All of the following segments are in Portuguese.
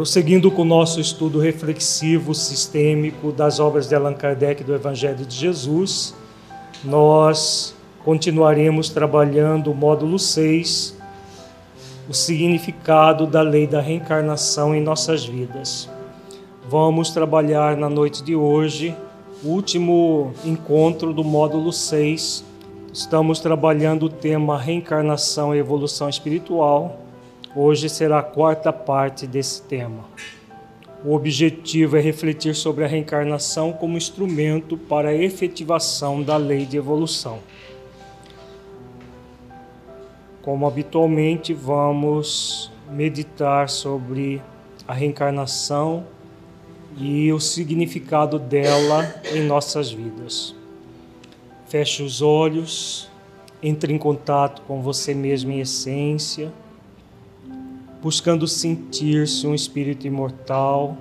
Prosseguindo com o nosso estudo reflexivo sistêmico das obras de Allan Kardec do Evangelho de Jesus, nós continuaremos trabalhando o módulo 6, o significado da lei da reencarnação em nossas vidas. Vamos trabalhar na noite de hoje o último encontro do módulo 6. Estamos trabalhando o tema reencarnação e evolução espiritual Hoje será a quarta parte desse tema. O objetivo é refletir sobre a reencarnação como instrumento para a efetivação da lei de evolução. Como habitualmente, vamos meditar sobre a reencarnação e o significado dela em nossas vidas. Feche os olhos, entre em contato com você mesmo em essência buscando sentir-se um espírito imortal,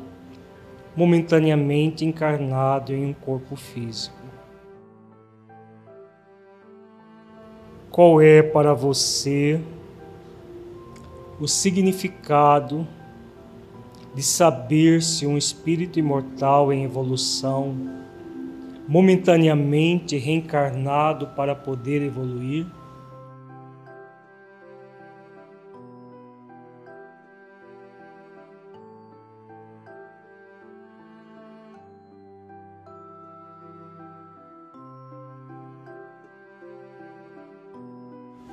momentaneamente encarnado em um corpo físico. Qual é para você o significado de saber-se um espírito imortal em evolução, momentaneamente reencarnado para poder evoluir?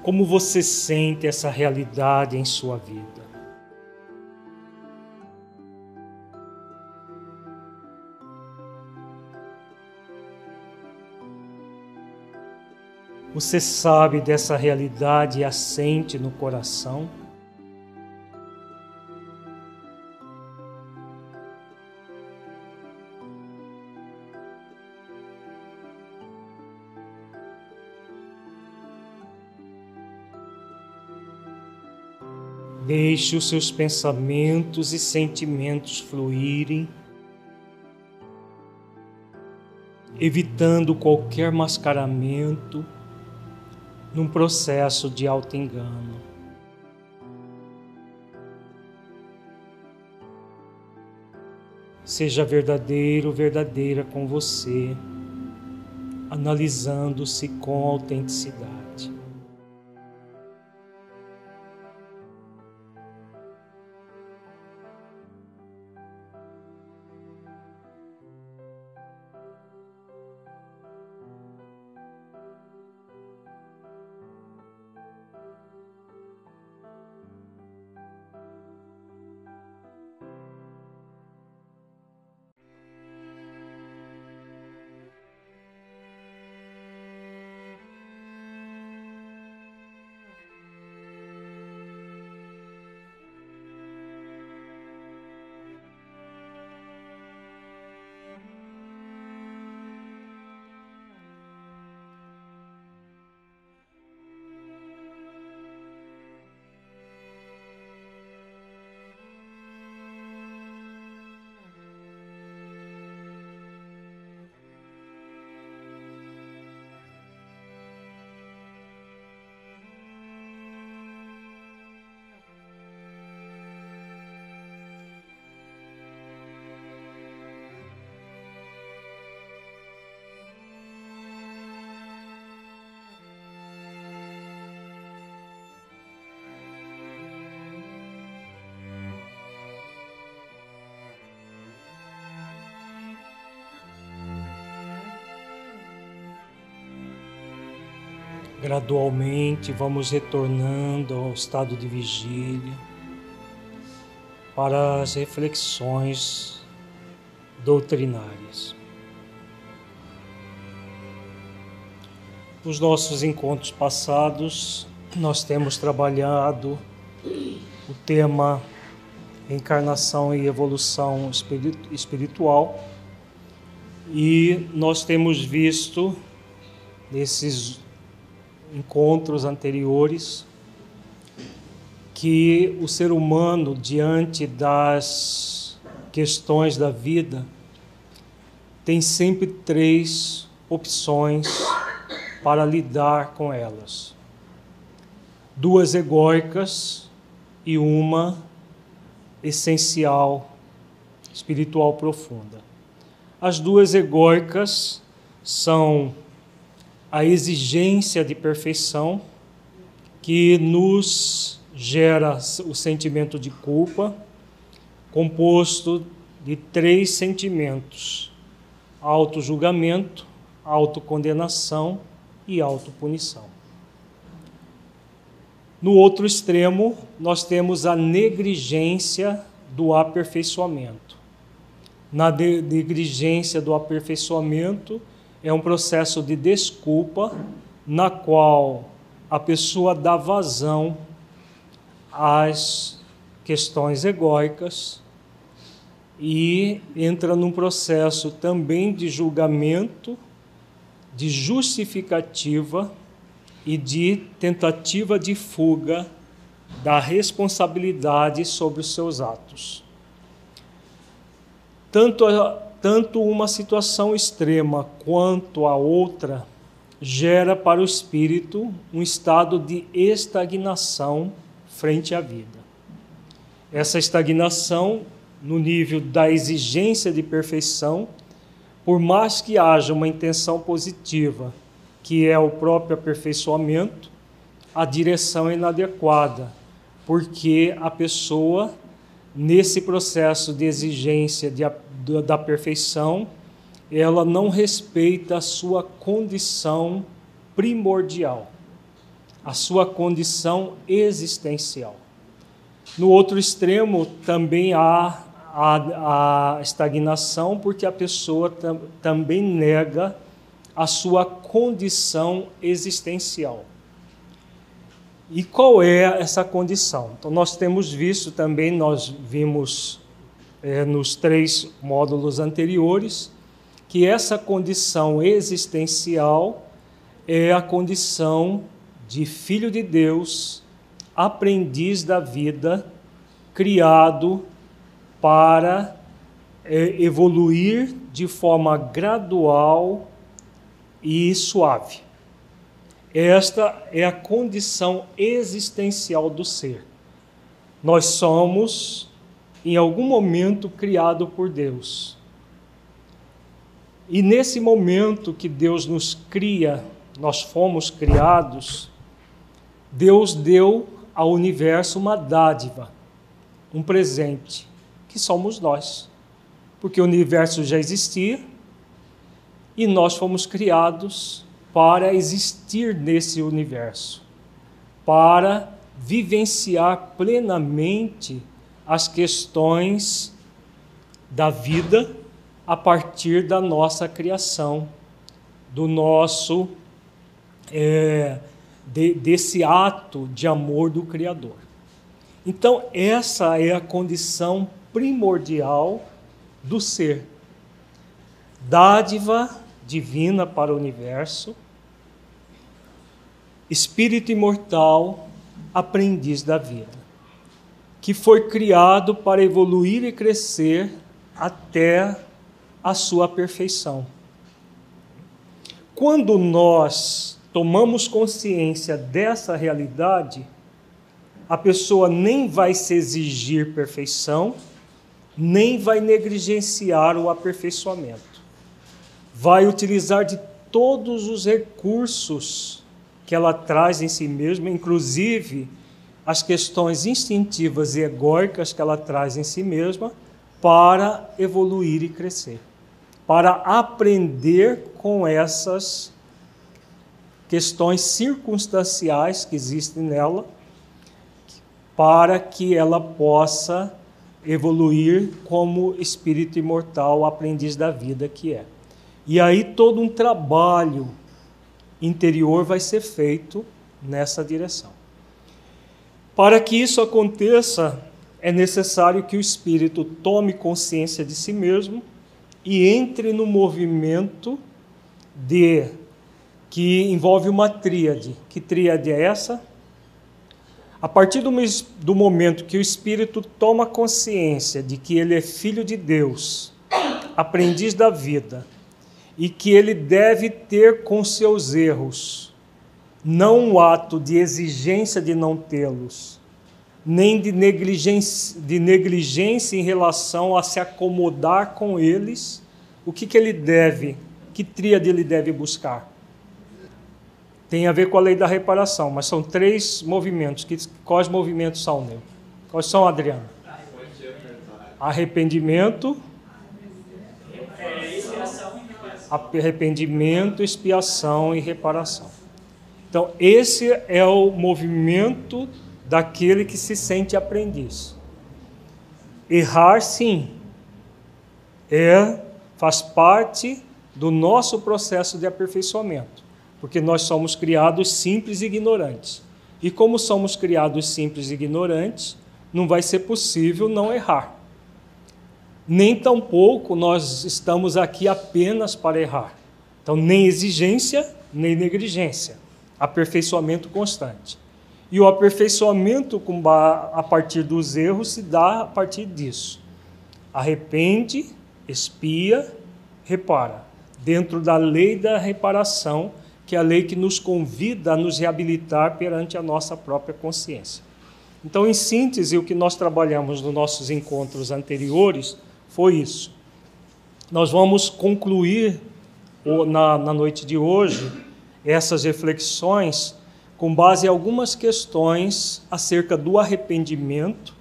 Como você sente essa realidade em sua vida? Você sabe dessa realidade e a sente no coração? Deixe os seus pensamentos e sentimentos fluírem, evitando qualquer mascaramento num processo de auto-engano. Seja verdadeiro, verdadeira com você, analisando-se com autenticidade. Gradualmente vamos retornando ao estado de vigília para as reflexões doutrinárias. Nos nossos encontros passados, nós temos trabalhado o tema encarnação e evolução espiritual e nós temos visto nesses encontros anteriores que o ser humano, diante das questões da vida, tem sempre três opções para lidar com elas: duas egóicas e uma essencial, espiritual profunda. As duas egóicas são a exigência de perfeição que nos gera o sentimento de culpa, composto de três sentimentos: auto-julgamento, autocondenação e autopunição. No outro extremo, nós temos a negligência do aperfeiçoamento. Na negligência do aperfeiçoamento é um processo de desculpa na qual a pessoa dá vazão às questões egóicas e entra num processo também de julgamento, de justificativa e de tentativa de fuga da responsabilidade sobre os seus atos. Tanto, a, tanto uma situação extrema quanto a outra gera para o espírito um estado de estagnação frente à vida. Essa estagnação no nível da exigência de perfeição, por mais que haja uma intenção positiva, que é o próprio aperfeiçoamento, a direção é inadequada, porque a pessoa, nesse processo de exigência de, da perfeição, ela não respeita a sua condição primordial, a sua condição existencial. No outro extremo também há a, a estagnação, porque a pessoa tam, também nega a sua condição existencial. E qual é essa condição? Então, nós temos visto também, nós vimos é, nos três módulos anteriores, que essa condição existencial é a condição de filho de Deus, aprendiz da vida, criado para é, evoluir de forma gradual e suave. Esta é a condição existencial do ser. Nós somos, em algum momento, criado por Deus. E nesse momento que Deus nos cria, nós fomos criados, Deus deu ao universo uma dádiva, um presente que somos nós. Porque o universo já existia e nós fomos criados para existir nesse universo, para vivenciar plenamente as questões da vida a partir da nossa criação, do nosso é, de, desse ato de amor do Criador. Então essa é a condição primordial do ser. Dádiva divina para o universo, espírito imortal, aprendiz da vida, que foi criado para evoluir e crescer até a sua perfeição. Quando nós tomamos consciência dessa realidade, a pessoa nem vai se exigir perfeição, nem vai negligenciar o aperfeiçoamento. Vai utilizar de todos os recursos que ela traz em si mesma, inclusive as questões instintivas e egóicas que ela traz em si mesma, para evoluir e crescer, para aprender com essas questões circunstanciais que existem nela, para que ela possa evoluir como espírito imortal, aprendiz da vida que é. E aí todo um trabalho interior vai ser feito nessa direção. Para que isso aconteça, é necessário que o espírito tome consciência de si mesmo e entre no movimento de que envolve uma tríade. Que tríade é essa? A partir do, do momento que o espírito toma consciência de que ele é filho de Deus, aprendiz da vida, e que ele deve ter com seus erros, não um ato de exigência de não tê-los, nem de negligência, de negligência em relação a se acomodar com eles. O que, que ele deve, que tríade ele deve buscar? Tem a ver com a lei da reparação, mas são três movimentos. Quais movimentos são, Neu? Quais são, Adriano? Arrependimento, arrependimento, expiação e reparação. Então, esse é o movimento daquele que se sente aprendiz. Errar, sim, é faz parte do nosso processo de aperfeiçoamento, porque nós somos criados simples e ignorantes. E como somos criados simples e ignorantes, não vai ser possível não errar. Nem tampouco nós estamos aqui apenas para errar. Então, nem exigência, nem negligência. Aperfeiçoamento constante. E o aperfeiçoamento a partir dos erros se dá a partir disso. Arrepende, expia, repara. Dentro da lei da reparação, que é a lei que nos convida a nos reabilitar perante a nossa própria consciência. Então, em síntese, o que nós trabalhamos nos nossos encontros anteriores foi isso. Nós vamos concluir na, na noite de hoje essas reflexões com base em algumas questões acerca do arrependimento,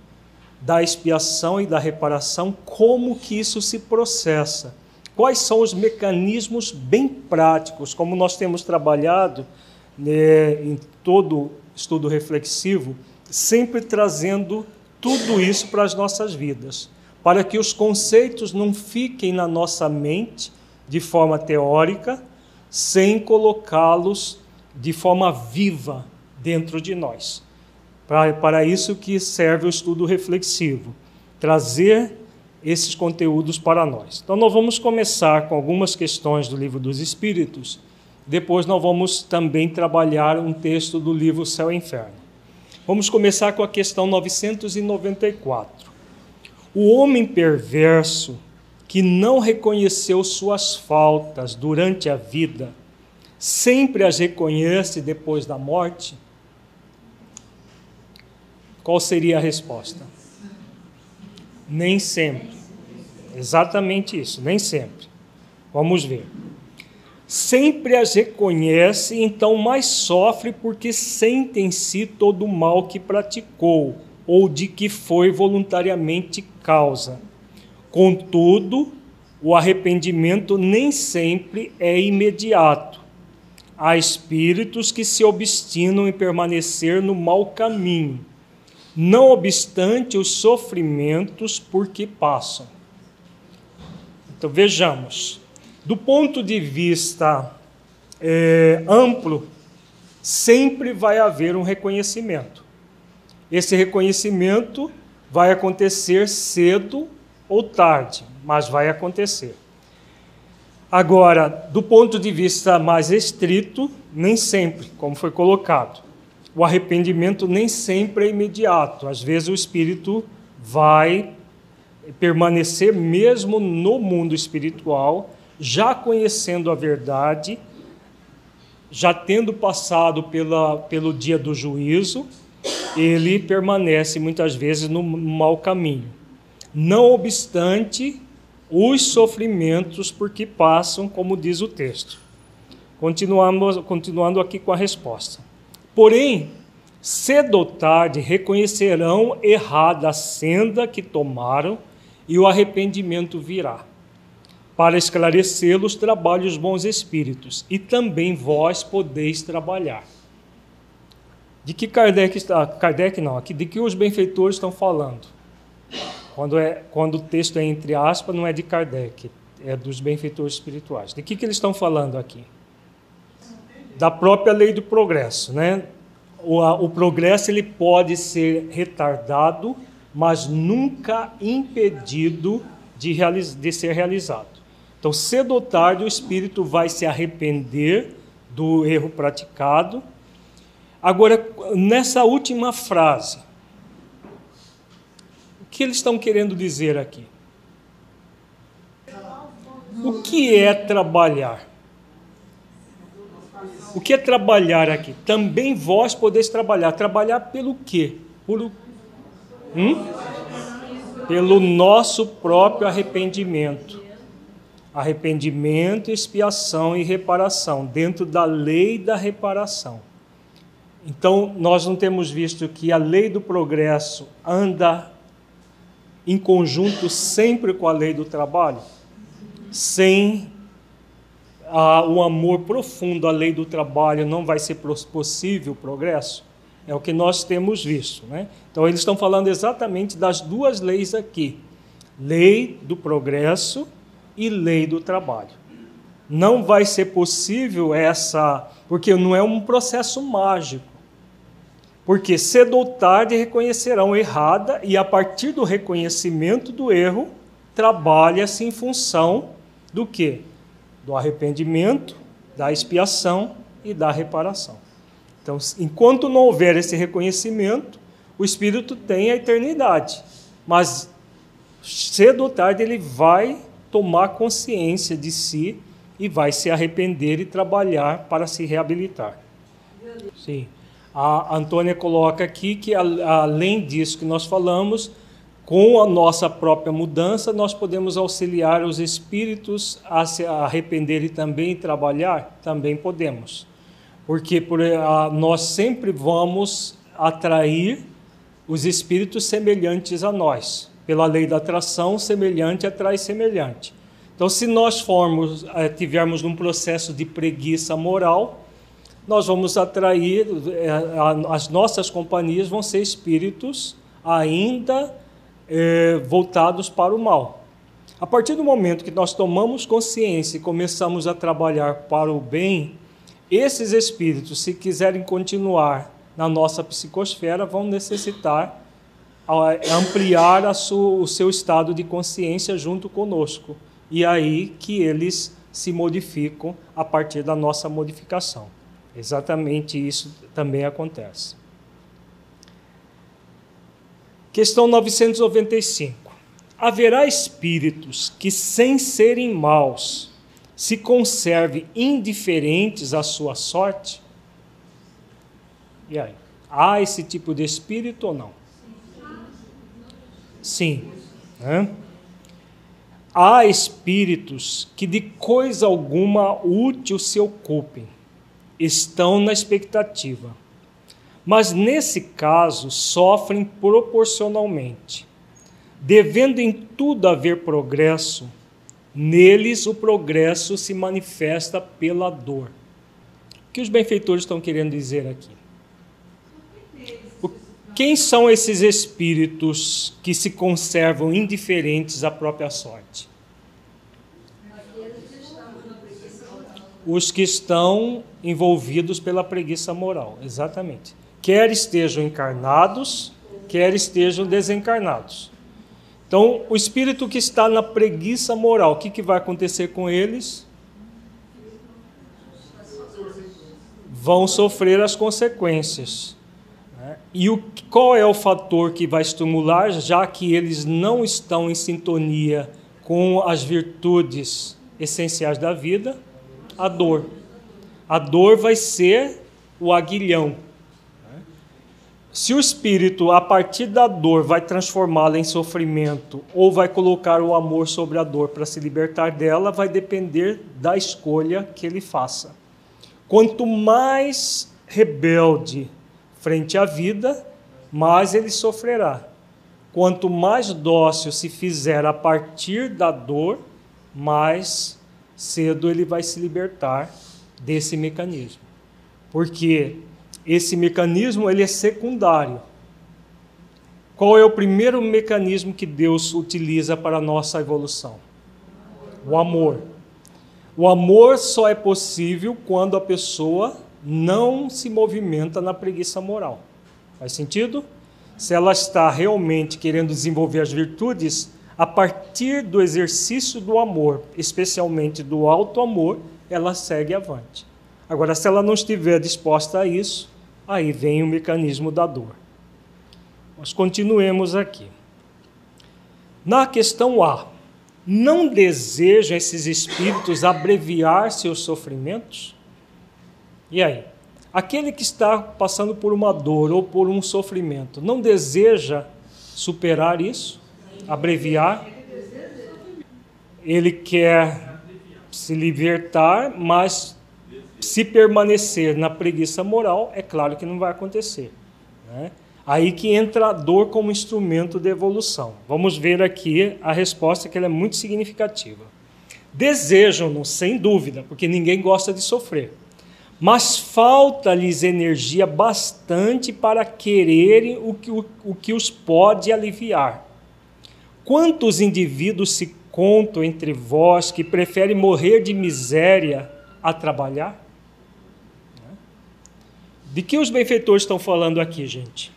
da expiação e da reparação, como que isso se processa. Quais são os mecanismos bem práticos, como nós temos trabalhado né, em todo estudo reflexivo, sempre trazendo tudo isso para as nossas vidas para que os conceitos não fiquem na nossa mente de forma teórica, sem colocá-los de forma viva dentro de nós. Para, isso que serve o estudo reflexivo, trazer esses conteúdos para nós. Então, nós vamos começar com algumas questões do livro dos Espíritos, depois nós vamos também trabalhar um texto do livro Céu e Inferno. Vamos começar com a questão 994. O homem perverso que não reconheceu suas faltas durante a vida, sempre as reconhece depois da morte? Qual seria a resposta? Nem sempre. Exatamente isso, nem sempre. Vamos ver. Sempre as reconhece, então mais sofre porque sente em si todo o mal que praticou ou de que foi voluntariamente causa. Contudo, o arrependimento nem sempre é imediato. Há espíritos que se obstinam em permanecer no mau caminho, não obstante os sofrimentos por que passam. Então vejamos, do ponto de vista é, amplo, sempre vai haver um reconhecimento. Esse reconhecimento vai acontecer cedo ou tarde, mas vai acontecer. Agora, do ponto de vista mais estrito, nem sempre, como foi colocado. O arrependimento nem sempre é imediato. Às vezes o espírito vai permanecer mesmo no mundo espiritual, já conhecendo a verdade, já tendo passado pela, pelo dia do juízo, ele permanece muitas vezes no mau caminho. Não obstante os sofrimentos por que passam, como diz o texto. Continuamos, continuando aqui com a resposta. Porém, cedo ou tarde reconhecerão errada a senda que tomaram e o arrependimento virá. Para esclarecê-los, trabalhe os bons espíritos, e também vós podeis trabalhar. De que Kardec está. Kardec não, aqui, de que os benfeitores estão falando? Quando, é, quando o texto é entre aspas, não é de Kardec, é dos benfeitores espirituais. De que, que eles estão falando aqui? Da própria lei do progresso. Né? O, a, o progresso ele pode ser retardado, mas nunca impedido de, realiz, de ser realizado. Então, cedo ou tarde, o espírito vai se arrepender do erro praticado Agora, nessa última frase, que eles estão querendo dizer aqui? O que é trabalhar? O que é trabalhar aqui? Também vós podeis trabalhar. Trabalhar pelo quê? Por, Hum? Pelo nosso próprio arrependimento. Arrependimento, expiação e reparação, dentro da lei da reparação. Então, nós não temos visto que a lei do progresso anda em conjunto sempre com a lei do trabalho? Sem ah, o amor profundo à lei do trabalho, não vai ser possível o progresso? É o que nós temos visto. Né? Então, eles estão falando exatamente das duas leis aqui: lei do progresso e lei do trabalho. Não vai ser possível essa, porque não é um processo mágico. Porque cedo ou tarde reconhecerão errada e a partir do reconhecimento do erro, trabalha-se em função do que? Do arrependimento, da expiação e da reparação. Então, enquanto não houver esse reconhecimento, o espírito tem a eternidade, mas cedo ou tarde ele vai tomar consciência de si e vai se arrepender e trabalhar para se reabilitar. Sim. A Antônia coloca aqui que, além disso que nós falamos, com a nossa própria mudança, nós podemos auxiliar os espíritos a se arrepender e também trabalhar? Também podemos. Porque por, a, nós sempre vamos atrair os espíritos semelhantes a nós. Pela lei da atração, semelhante atrai semelhante. Então, se nós formos, eh, tivermos um processo de preguiça moral, nós vamos atrair, é, as nossas companhias vão ser espíritos ainda é, voltados para o mal. A partir do momento que nós tomamos consciência e começamos a trabalhar para o bem, esses espíritos, se quiserem continuar na nossa psicosfera, vão necessitar ampliar o seu estado de consciência junto conosco. E aí que eles se modificam a partir da nossa modificação. Exatamente isso também acontece. Questão 995. Haverá espíritos que, sem serem maus, se conservem indiferentes à sua sorte? E aí? Há esse tipo de espírito ou não? Sim. Há espíritos que de coisa alguma útil se ocupem, estão na expectativa. Mas nesse caso sofrem proporcionalmente. Devendo em tudo haver progresso, neles o progresso se manifesta pela dor. O que os benfeitores estão querendo dizer aqui? Quem são esses espíritos que se conservam indiferentes à própria sorte? os que estão envolvidos pela preguiça moral, exatamente. Quer estejam encarnados, quer estejam desencarnados. Então, o espírito que está na preguiça moral, o que, que vai acontecer com eles? Vão sofrer as consequências. Né? E o, qual é o fator que vai estimular, já que eles não estão em sintonia com as virtudes essenciais da vida? a dor. A dor vai ser o aguilhão. Se o espírito, a partir da dor, vai transformá-la em sofrimento ou vai colocar o amor sobre a dor para se libertar dela, vai depender da escolha que ele faça. Quanto mais rebelde frente à vida, mais ele sofrerá. Quanto mais dócil se fizer a partir da dor, mais cedo ele vai se libertar desse mecanismo. Porque esse mecanismo ele é secundário. Qual é o primeiro mecanismo que Deus utiliza para a nossa evolução? O amor. O amor só é possível quando a pessoa não se movimenta na preguiça moral. Faz sentido? Se ela está realmente querendo desenvolver as virtudes, a partir do exercício do amor, especialmente do alto amor, ela segue avante. Agora, se ela não estiver disposta a isso, aí vem o mecanismo da dor. Nós continuemos aqui. Na questão A, não desejam esses espíritos abreviar seus sofrimentos? E aí? Aquele que está passando por uma dor ou por um sofrimento, não deseja superar isso, abreviar. Ele quer se libertar, mas se permanecer na preguiça moral, é claro que não vai acontecer. Né? Aí que entra a dor como instrumento de evolução. Vamos ver aqui a resposta que ela é muito significativa. Desejam-no, sem dúvida, porque ninguém gosta de sofrer. Mas falta-lhes energia bastante para quererem o que, o, o que os pode aliviar. Quantos indivíduos se contam entre vós que preferem morrer de miséria a trabalhar? De que os benfeitores estão falando aqui, gente?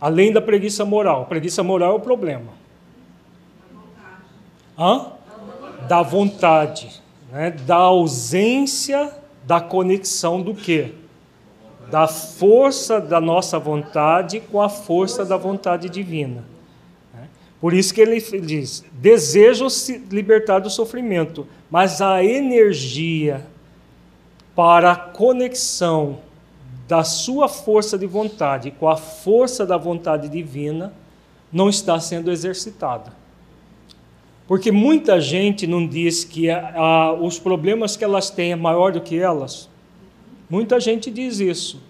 Além da preguiça moral. preguiça moral é o problema. Hã? Da vontade. Né? Da ausência da conexão do quê? Da força da nossa vontade com a força da vontade divina. Por isso que ele diz: desejo se libertar do sofrimento, mas a energia para a conexão da sua força de vontade com a força da vontade divina não está sendo exercitada. Porque muita gente não diz que a, a, os problemas que elas têm é maior do que elas. Muita gente diz isso.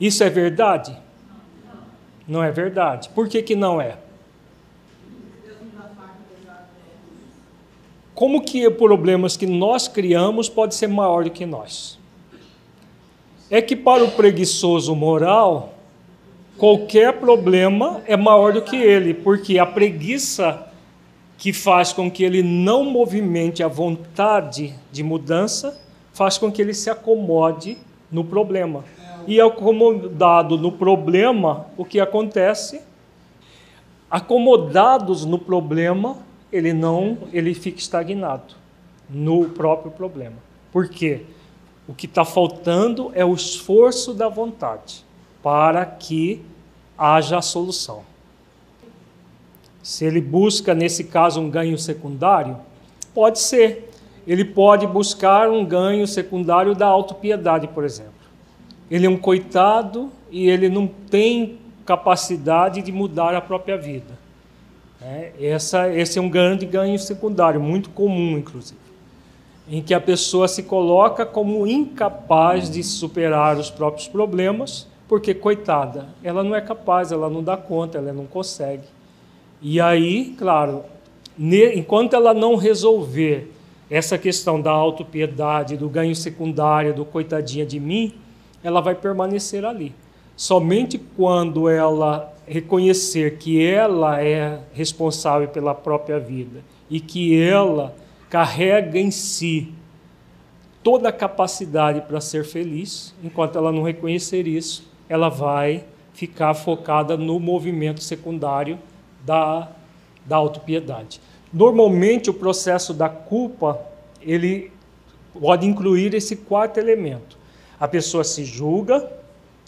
Isso é verdade? Não é verdade. Por que, que não é? Como que problemas que nós criamos pode ser maior do que nós? É que para o preguiçoso moral, qualquer problema é maior do que ele, porque a preguiça que faz com que ele não movimente a vontade de mudança, faz com que ele se acomode no problema. E acomodado no problema, o que acontece? Acomodados no problema, ele não, ele fica estagnado no próprio problema. Por quê? O que está faltando é o esforço da vontade para que haja a solução. Se ele busca, nesse caso, um ganho secundário, pode ser. Ele pode buscar um ganho secundário da autopiedade, por exemplo. Ele é um coitado e ele não tem capacidade de mudar a própria vida. É, essa, esse é um grande ganho secundário, muito comum, inclusive, em que a pessoa se coloca como incapaz de superar os próprios problemas, porque, coitada, ela não é capaz, ela não dá conta, ela não consegue. E aí, claro, enquanto ela não resolver essa questão da autopiedade, do ganho secundário, do coitadinha de mim, ela vai permanecer ali. Somente quando ela reconhecer que ela é responsável pela própria vida e que ela carrega em si toda a capacidade para ser feliz, enquanto ela não reconhecer isso, ela vai ficar focada no movimento secundário da, da autopiedade. Normalmente o processo da culpa, ele pode incluir esse quarto elemento. A pessoa se julga,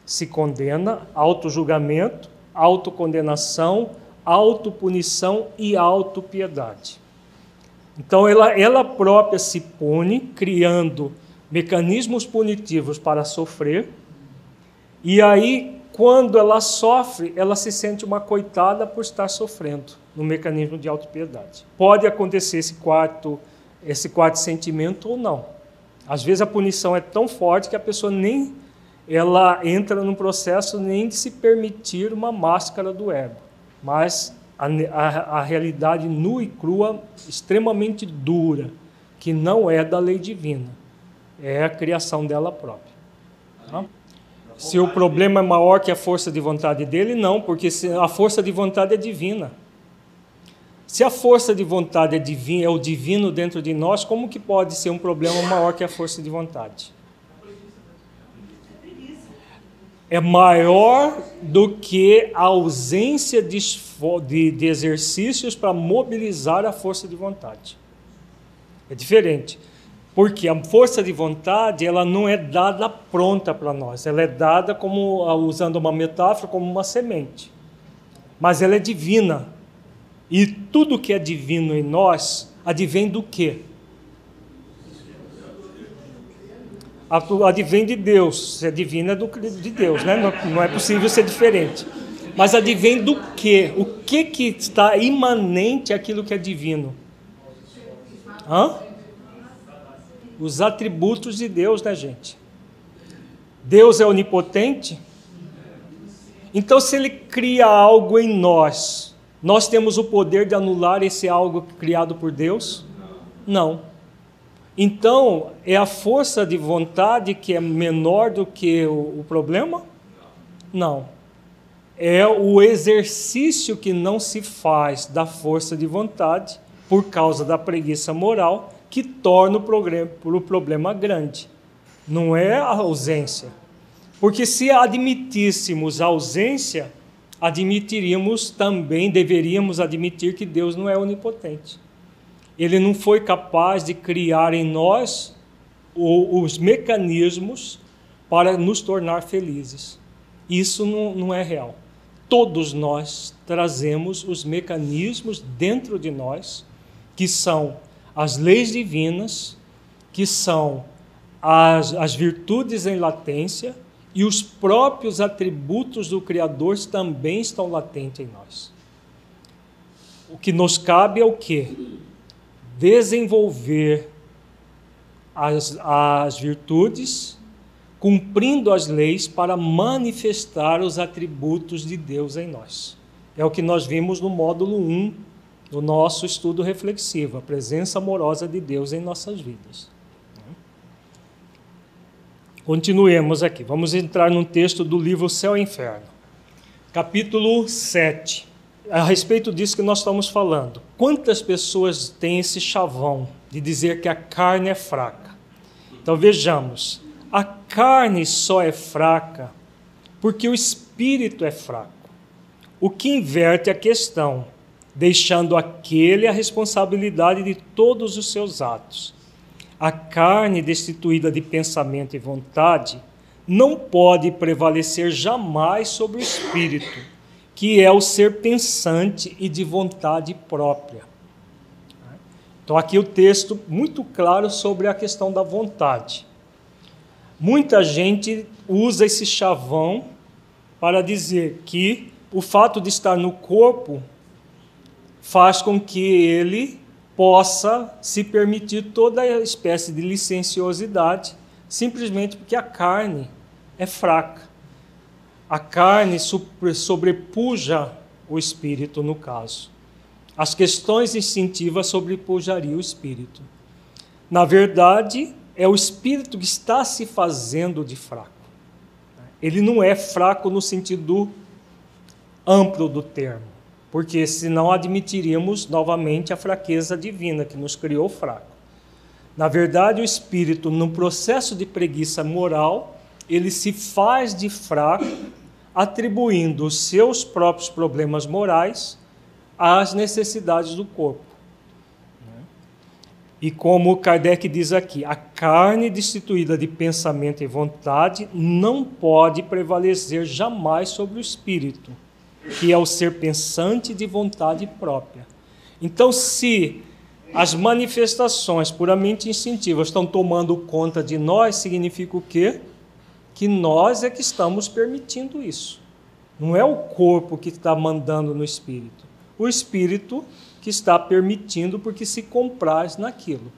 se condena, auto-julgamento, autocondenação, autopunição e autopiedade. Então ela, ela própria se pune, criando mecanismos punitivos para sofrer, e aí, quando ela sofre, ela se sente uma coitada por estar sofrendo no mecanismo de autopiedade. Pode acontecer esse quarto, esse quarto sentimento ou não. Às vezes a punição é tão forte que a pessoa nem ela entra num processo nem de se permitir uma máscara do ego, mas a, a, a realidade nua e crua, extremamente dura, que não é da lei divina, é a criação dela própria. Tá? Se o problema é maior que a força de vontade dele, não, porque a força de vontade é divina. Se a força de vontade é divina, é o divino dentro de nós, como que pode ser um problema maior que a força de vontade? É maior do que a ausência de, de, de exercícios para mobilizar a força de vontade. É diferente. Porque a força de vontade, ela não é dada pronta para nós. Ela é dada como, usando uma metáfora, como uma semente. Mas ela é divina. E tudo que é divino em nós advém do quê? Advém de Deus. Se é divina é do, de Deus, né? Não, é possível ser diferente. Mas advém do quê? O que, que está imanente àquilo que é divino? Hã? Os atributos de Deus, né, gente? Deus é onipotente? Então, se Ele cria algo em nós, nós temos o poder de anular esse algo criado por Deus? Não. Então, é a força de vontade que é menor do que o, o problema? Não. É o exercício que não se faz da força de vontade por causa da preguiça moral que torna o problema, o problema grande. Não é a ausência. Porque se admitíssemos a ausência, admitiríamos também, deveríamos admitir que Deus não é onipotente. Ele não foi capaz de criar em nós os mecanismos para nos tornar felizes. Isso não, não é real. Todos nós trazemos os mecanismos dentro de nós, que são as leis divinas, que são as, as virtudes em latência e os próprios atributos do Criador também estão latentes em nós. O que nos cabe é o quê? Desenvolver as, as virtudes, cumprindo as leis para manifestar os atributos de Deus em nós. É o que nós vimos no módulo 1 do nosso estudo reflexivo, a presença amorosa de Deus em nossas vidas. Continuemos aqui. Vamos entrar num texto do livro Céu e Inferno, capítulo 7 a respeito disso que nós estamos falando. Quantas pessoas têm esse chavão de dizer que a carne é fraca? Então vejamos, a carne só é fraca porque o espírito é fraco. O que inverte a questão, deixando aquele a responsabilidade de todos os seus atos. A carne destituída de pensamento e vontade não pode prevalecer jamais sobre o espírito que é o ser pensante e de vontade própria. Então, aqui o texto muito claro sobre a questão da vontade. Muita gente usa esse chavão para dizer que o fato de estar no corpo faz com que ele possa se permitir toda espécie de licenciosidade, simplesmente porque a carne é fraca a carne sobrepuja o espírito, no caso. As questões instintivas sobrepujariam o espírito. Na verdade, é o espírito que está se fazendo de fraco. Ele não é fraco no sentido amplo do termo, porque senão admitiríamos novamente a fraqueza divina que nos criou fraco. Na verdade, o espírito, no processo de preguiça moral, ele se faz de fraco, atribuindo os seus próprios problemas morais às necessidades do corpo. E como Kardec diz aqui, a carne destituída de pensamento e vontade não pode prevalecer jamais sobre o espírito, que é o ser pensante de vontade própria. Então, se as manifestações puramente instintivas estão tomando conta de nós, significa o quê? Que nós é que estamos permitindo isso. Não é o corpo que está mandando no espírito. O espírito que está permitindo porque se compraz naquilo.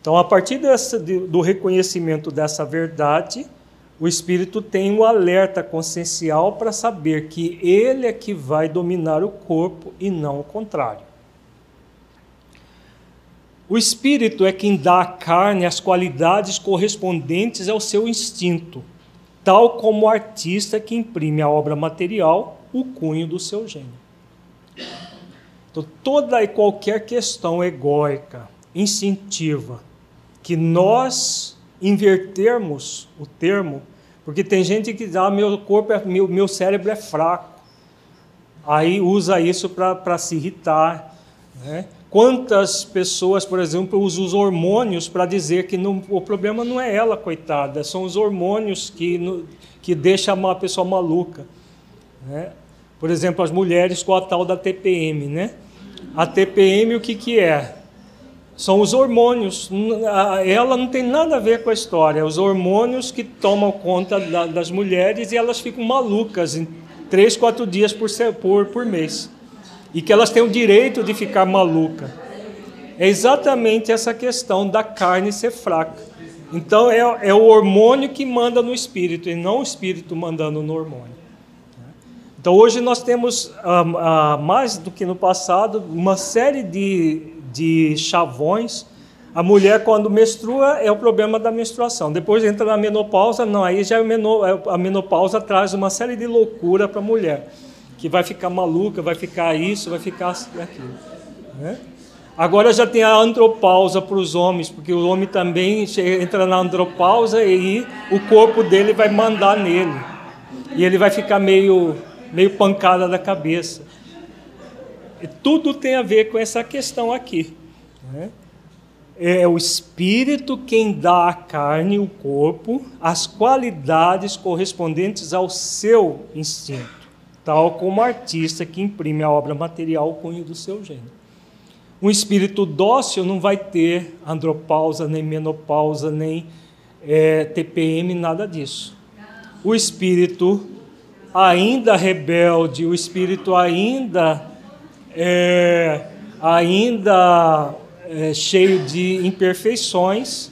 Então, a partir dessa, do reconhecimento dessa verdade, o espírito tem um alerta consciencial para saber que ele é que vai dominar o corpo e não o contrário. O espírito é quem dá à carne as qualidades correspondentes ao seu instinto tal como o artista que imprime a obra material o cunho do seu gênio. Então, toda e qualquer questão egóica, instintiva, que nós invertermos o termo, porque tem gente que diz, ah, meu corpo, é, meu, meu cérebro é fraco, aí usa isso para se irritar, né? Quantas pessoas, por exemplo, usam os hormônios para dizer que não, o problema não é ela, coitada, são os hormônios que, que deixam uma pessoa maluca. Né? Por exemplo, as mulheres com a tal da TPM. Né? A TPM, o que, que é? São os hormônios. Ela não tem nada a ver com a história. Os hormônios que tomam conta das mulheres e elas ficam malucas em três, quatro dias por, por, por mês. E que elas têm o direito de ficar maluca. É exatamente essa questão da carne ser fraca. Então é, é o hormônio que manda no espírito e não o espírito mandando no hormônio. Então hoje nós temos, ah, ah, mais do que no passado, uma série de, de chavões. A mulher, quando menstrua, é o problema da menstruação. Depois entra na menopausa, não, aí já é a menopausa traz uma série de loucura para a mulher, que vai ficar maluca, vai ficar isso, vai ficar aquilo. Né? Agora já tem a andropausa para os homens, porque o homem também entra na andropausa e o corpo dele vai mandar nele. E ele vai ficar meio, meio pancada da cabeça. E tudo tem a ver com essa questão aqui. Né? É o espírito quem dá à carne, o corpo, as qualidades correspondentes ao seu instinto, tal como o artista que imprime a obra material ao cunho do seu gênio. Um espírito dócil não vai ter andropausa, nem menopausa, nem é, TPM, nada disso. O espírito ainda rebelde, o espírito ainda é, ainda é, cheio de imperfeições,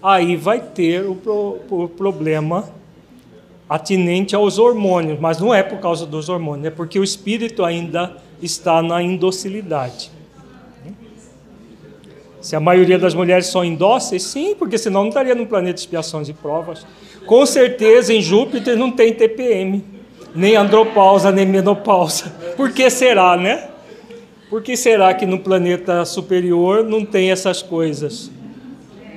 aí vai ter o, pro, o problema atinente aos hormônios, mas não é por causa dos hormônios, é porque o espírito ainda está na indocilidade. Se a maioria das mulheres são indóceis, sim, porque senão não estaria no planeta de expiações e provas. Com certeza em Júpiter não tem TPM, nem andropausa, nem menopausa. Por que será, né? Por que será que no planeta superior não tem essas coisas?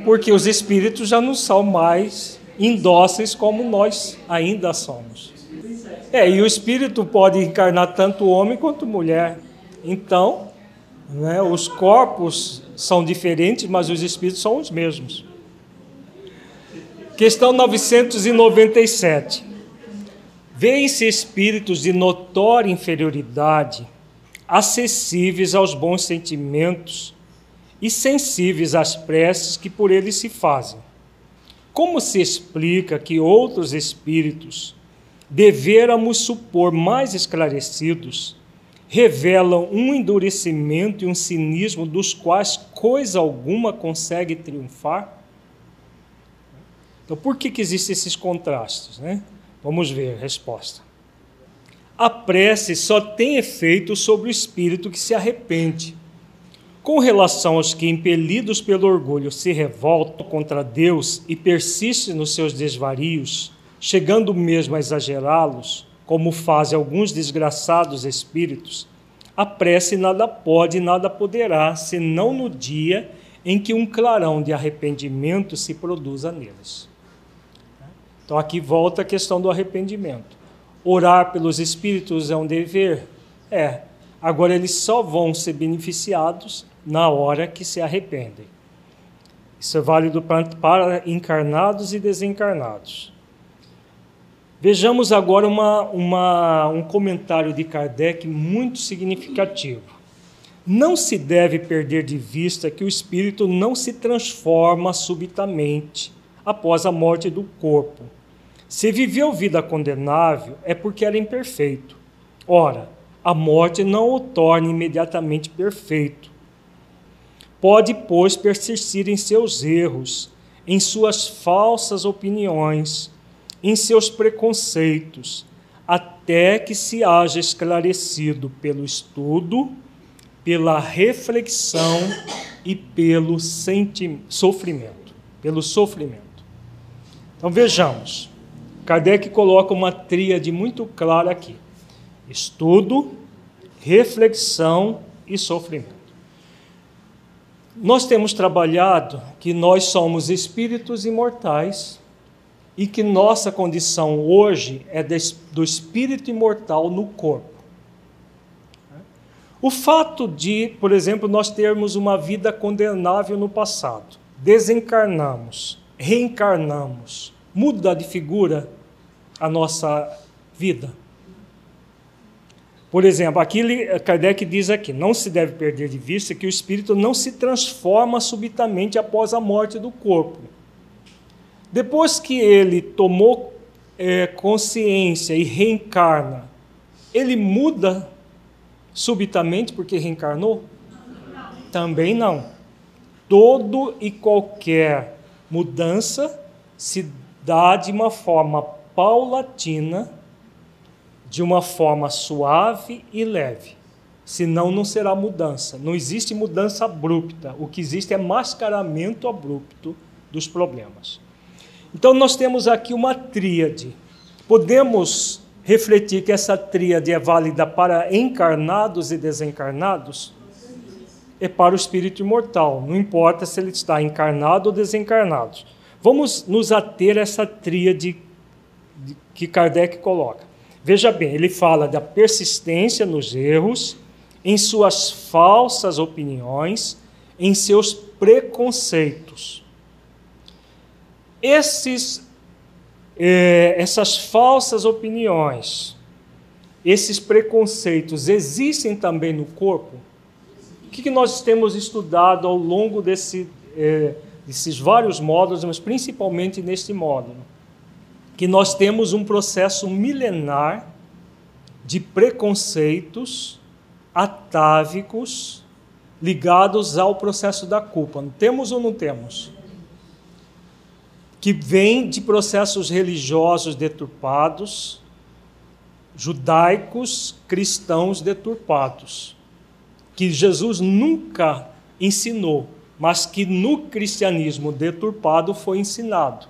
Porque os espíritos já não são mais indóceis como nós ainda somos. É, e o espírito pode encarnar tanto homem quanto mulher. Então, né, os corpos são diferentes, mas os espíritos são os mesmos. Questão 997. Veem-se espíritos de notória inferioridade, acessíveis aos bons sentimentos e sensíveis às preces que por eles se fazem. Como se explica que outros espíritos, deveramos supor mais esclarecidos, revelam um endurecimento e um cinismo dos quais coisa alguma consegue triunfar? Então, por que, que existem esses contrastes? Né? Vamos ver a resposta. A prece só tem efeito sobre o espírito que se arrepende. Com relação aos que, impelidos pelo orgulho, se revoltam contra Deus e persistem nos seus desvarios, chegando mesmo a exagerá-los, como fazem alguns desgraçados espíritos, a prece nada pode e nada poderá, senão no dia em que um clarão de arrependimento se produza neles. Então aqui volta a questão do arrependimento. Orar pelos espíritos é um dever? É. Agora eles só vão ser beneficiados na hora que se arrependem. Isso é válido para encarnados e desencarnados. Vejamos agora uma, uma, um comentário de Kardec muito significativo. Não se deve perder de vista que o espírito não se transforma subitamente após a morte do corpo. Se viveu vida condenável, é porque era imperfeito. Ora, a morte não o torna imediatamente perfeito. Pode, pois, persistir em seus erros, em suas falsas opiniões em seus preconceitos, até que se haja esclarecido pelo estudo, pela reflexão e pelo sofrimento, pelo sofrimento. Então vejamos. Kardec coloca uma tríade muito clara aqui: estudo, reflexão e sofrimento. Nós temos trabalhado que nós somos espíritos imortais e que nossa condição hoje é do espírito imortal no corpo. O fato de, por exemplo, nós termos uma vida condenável no passado, desencarnamos, reencarnamos, muda de figura a nossa vida. Por exemplo, aqui Kardec diz aqui: não se deve perder de vista que o espírito não se transforma subitamente após a morte do corpo. Depois que ele tomou é, consciência e reencarna, ele muda subitamente porque reencarnou? Também não. Todo e qualquer mudança se dá de uma forma paulatina de uma forma suave e leve. Senão não será mudança. Não existe mudança abrupta. O que existe é mascaramento abrupto dos problemas. Então nós temos aqui uma tríade. Podemos refletir que essa tríade é válida para encarnados e desencarnados? É para o espírito imortal, não importa se ele está encarnado ou desencarnado. Vamos nos ater a essa tríade que Kardec coloca. Veja bem, ele fala da persistência nos erros, em suas falsas opiniões, em seus preconceitos. Esses, eh, essas falsas opiniões, esses preconceitos existem também no corpo? O que, nós temos estudado ao longo desse, eh, desses vários módulos, mas principalmente neste módulo? Que nós temos um processo milenar de preconceitos atávicos ligados ao processo da culpa. Temos ou não temos? Que vem de processos religiosos deturpados, judaicos, cristãos deturpados, que Jesus nunca ensinou, mas que no cristianismo deturpado foi ensinado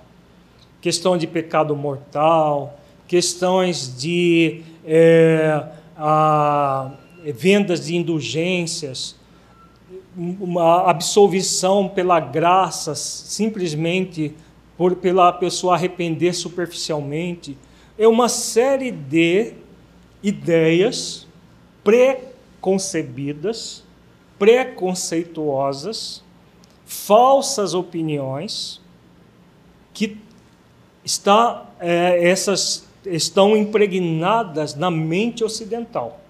questão de pecado mortal, questões de é, a, vendas de indulgências, uma absolvição pela graça, simplesmente por, pela pessoa arrepender superficialmente. É uma série de ideias preconcebidas, preconceituosas, falsas opiniões que está, é, essas estão impregnadas na mente ocidental.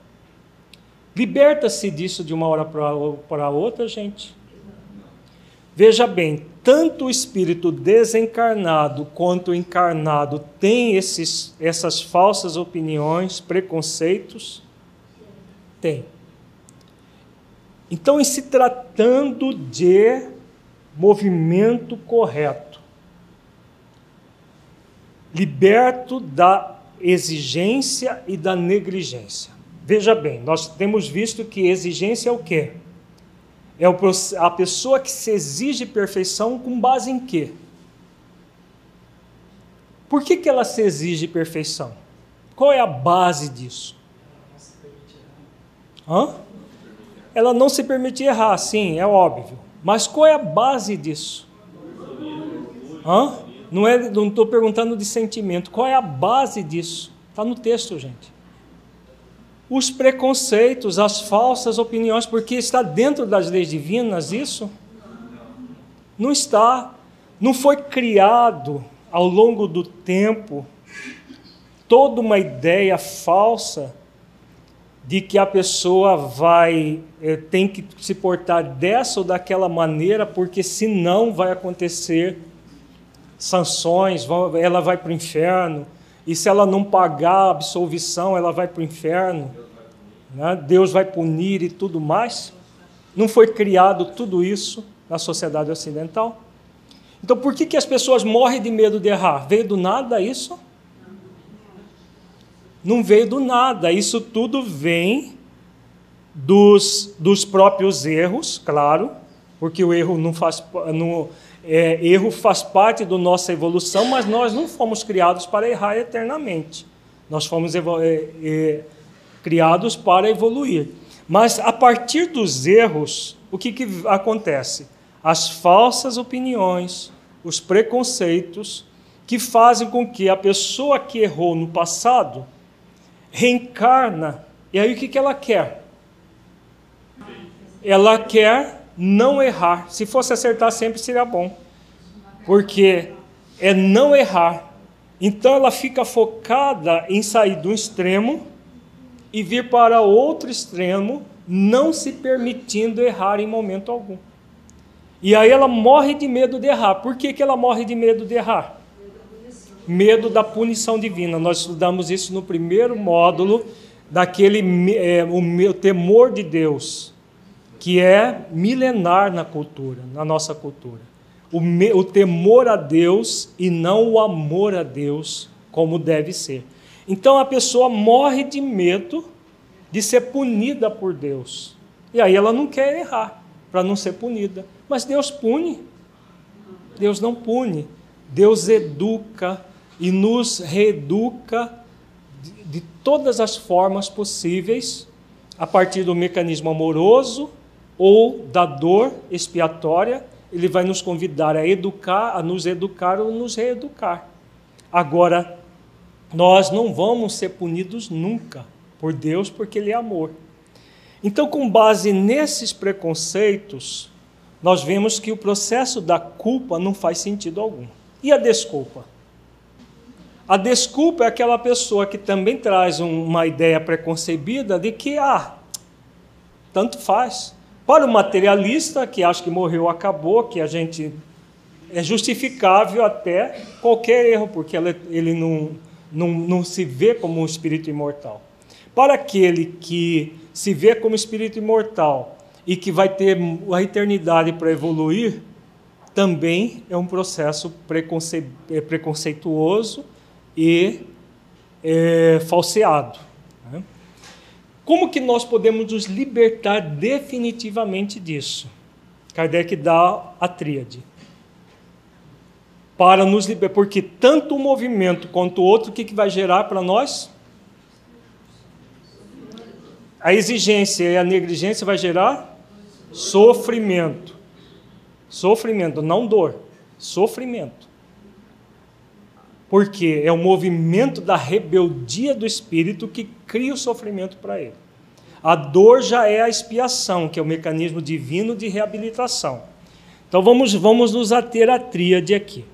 Liberta-se disso de uma hora para outra, gente. Veja bem, tanto o espírito desencarnado quanto o encarnado tem esses, essas falsas opiniões, preconceitos? Tem. Então, em se tratando de movimento correto, liberto da exigência e da negligência. Veja bem, nós temos visto que exigência é o quê? É a pessoa que se exige perfeição com base em quê? Por que, que ela se exige perfeição? Qual é a base disso? Hã? Ela não se permite errar, sim, é óbvio. Mas qual é a base disso? Hã? Não é, estou perguntando de sentimento. Qual é a base disso? Está no texto, gente. Os preconceitos, as falsas opiniões, porque está dentro das leis divinas isso? Não está. Não foi criado ao longo do tempo toda uma ideia falsa de que a pessoa vai é, tem que se portar dessa ou daquela maneira, porque senão vai acontecer sanções, ela vai para o inferno, e se ela não pagar a absolvição, ela vai para o inferno, né? Deus vai punir e tudo mais. Não foi criado tudo isso na sociedade ocidental? Então por que, que as pessoas morrem de medo de errar? Veio do nada isso? Não veio do nada, isso tudo vem dos, dos próprios erros, claro, porque o erro não faz. Não, é, erro faz parte da nossa evolução, mas nós não fomos criados para errar eternamente. Nós fomos é, é, criados para evoluir. Mas a partir dos erros, o que, que acontece? As falsas opiniões, os preconceitos, que fazem com que a pessoa que errou no passado reencarna. E aí o que, que ela quer? Ela quer não errar. Se fosse acertar sempre seria bom, porque é não errar. Então ela fica focada em sair do extremo e vir para outro extremo, não se permitindo errar em momento algum. E aí ela morre de medo de errar. Por que, que ela morre de medo de errar? Medo da punição divina. Nós estudamos isso no primeiro módulo, daquele é, o meu temor de Deus, que é milenar na cultura, na nossa cultura. O, me, o temor a Deus e não o amor a Deus, como deve ser. Então a pessoa morre de medo de ser punida por Deus. E aí ela não quer errar para não ser punida. Mas Deus pune. Deus não pune. Deus educa e nos reeduca de, de todas as formas possíveis, a partir do mecanismo amoroso ou da dor expiatória. Ele vai nos convidar a educar, a nos educar ou nos reeducar. Agora, nós não vamos ser punidos nunca por Deus, porque Ele é amor. Então, com base nesses preconceitos, nós vemos que o processo da culpa não faz sentido algum. E a desculpa? A desculpa é aquela pessoa que também traz uma ideia preconcebida de que, ah, tanto faz. Para o materialista, que acha que morreu, acabou, que a gente é justificável até qualquer erro, porque ele não, não, não se vê como um espírito imortal. Para aquele que se vê como espírito imortal e que vai ter a eternidade para evoluir, também é um processo preconce... Preconceituoso e é, falseado. Como que nós podemos nos libertar definitivamente disso? Kardec dá a tríade. Para nos libertar, porque tanto um movimento quanto o outro, o que, que vai gerar para nós? A exigência e a negligência vai gerar Sofrimento. Sofrimento, não dor. Sofrimento. Porque é o movimento da rebeldia do espírito que cria o sofrimento para ele. A dor já é a expiação, que é o mecanismo divino de reabilitação. Então vamos, vamos nos ater à tríade aqui.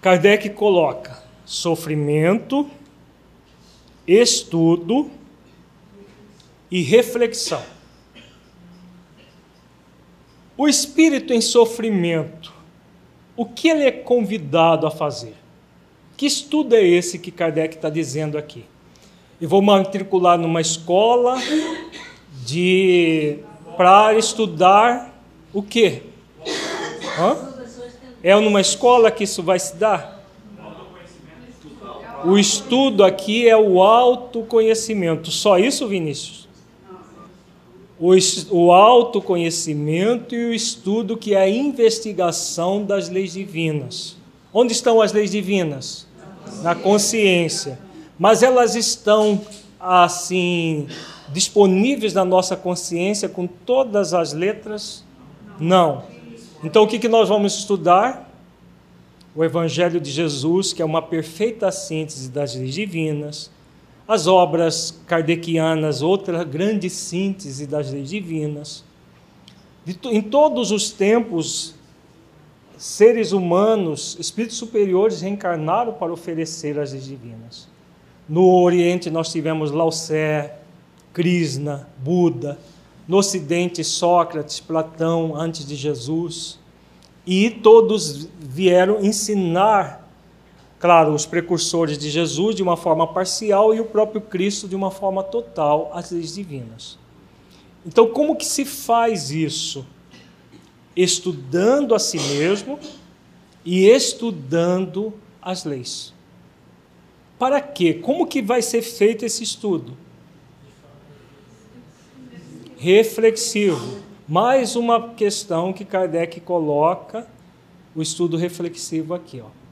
Kardec coloca sofrimento, estudo e reflexão. O espírito em sofrimento, o que ele é convidado a fazer? Que estudo é esse que Kardec está dizendo aqui? Eu vou matricular numa escola de para estudar o quê? Hã? É numa escola que isso vai se dar? O estudo aqui é o autoconhecimento. Só isso, Vinícius? O autoconhecimento e o estudo que é a investigação das leis divinas. Onde estão as leis divinas? Na consciência. Mas elas estão assim disponíveis na nossa consciência com todas as letras? Não. Então o que, que nós vamos estudar? O Evangelho de Jesus, que é uma perfeita síntese das leis divinas as obras kardecianas, outra grande síntese das leis divinas. Em todos os tempos, seres humanos, espíritos superiores reencarnaram para oferecer as leis divinas. No Oriente nós tivemos Lao Tse, Krishna, Buda. No Ocidente, Sócrates, Platão, antes de Jesus. E todos vieram ensinar Claro, os precursores de Jesus de uma forma parcial e o próprio Cristo de uma forma total, as leis divinas. Então, como que se faz isso? Estudando a si mesmo e estudando as leis. Para quê? Como que vai ser feito esse estudo? Reflexivo. Mais uma questão que Kardec coloca, o estudo reflexivo aqui, ó.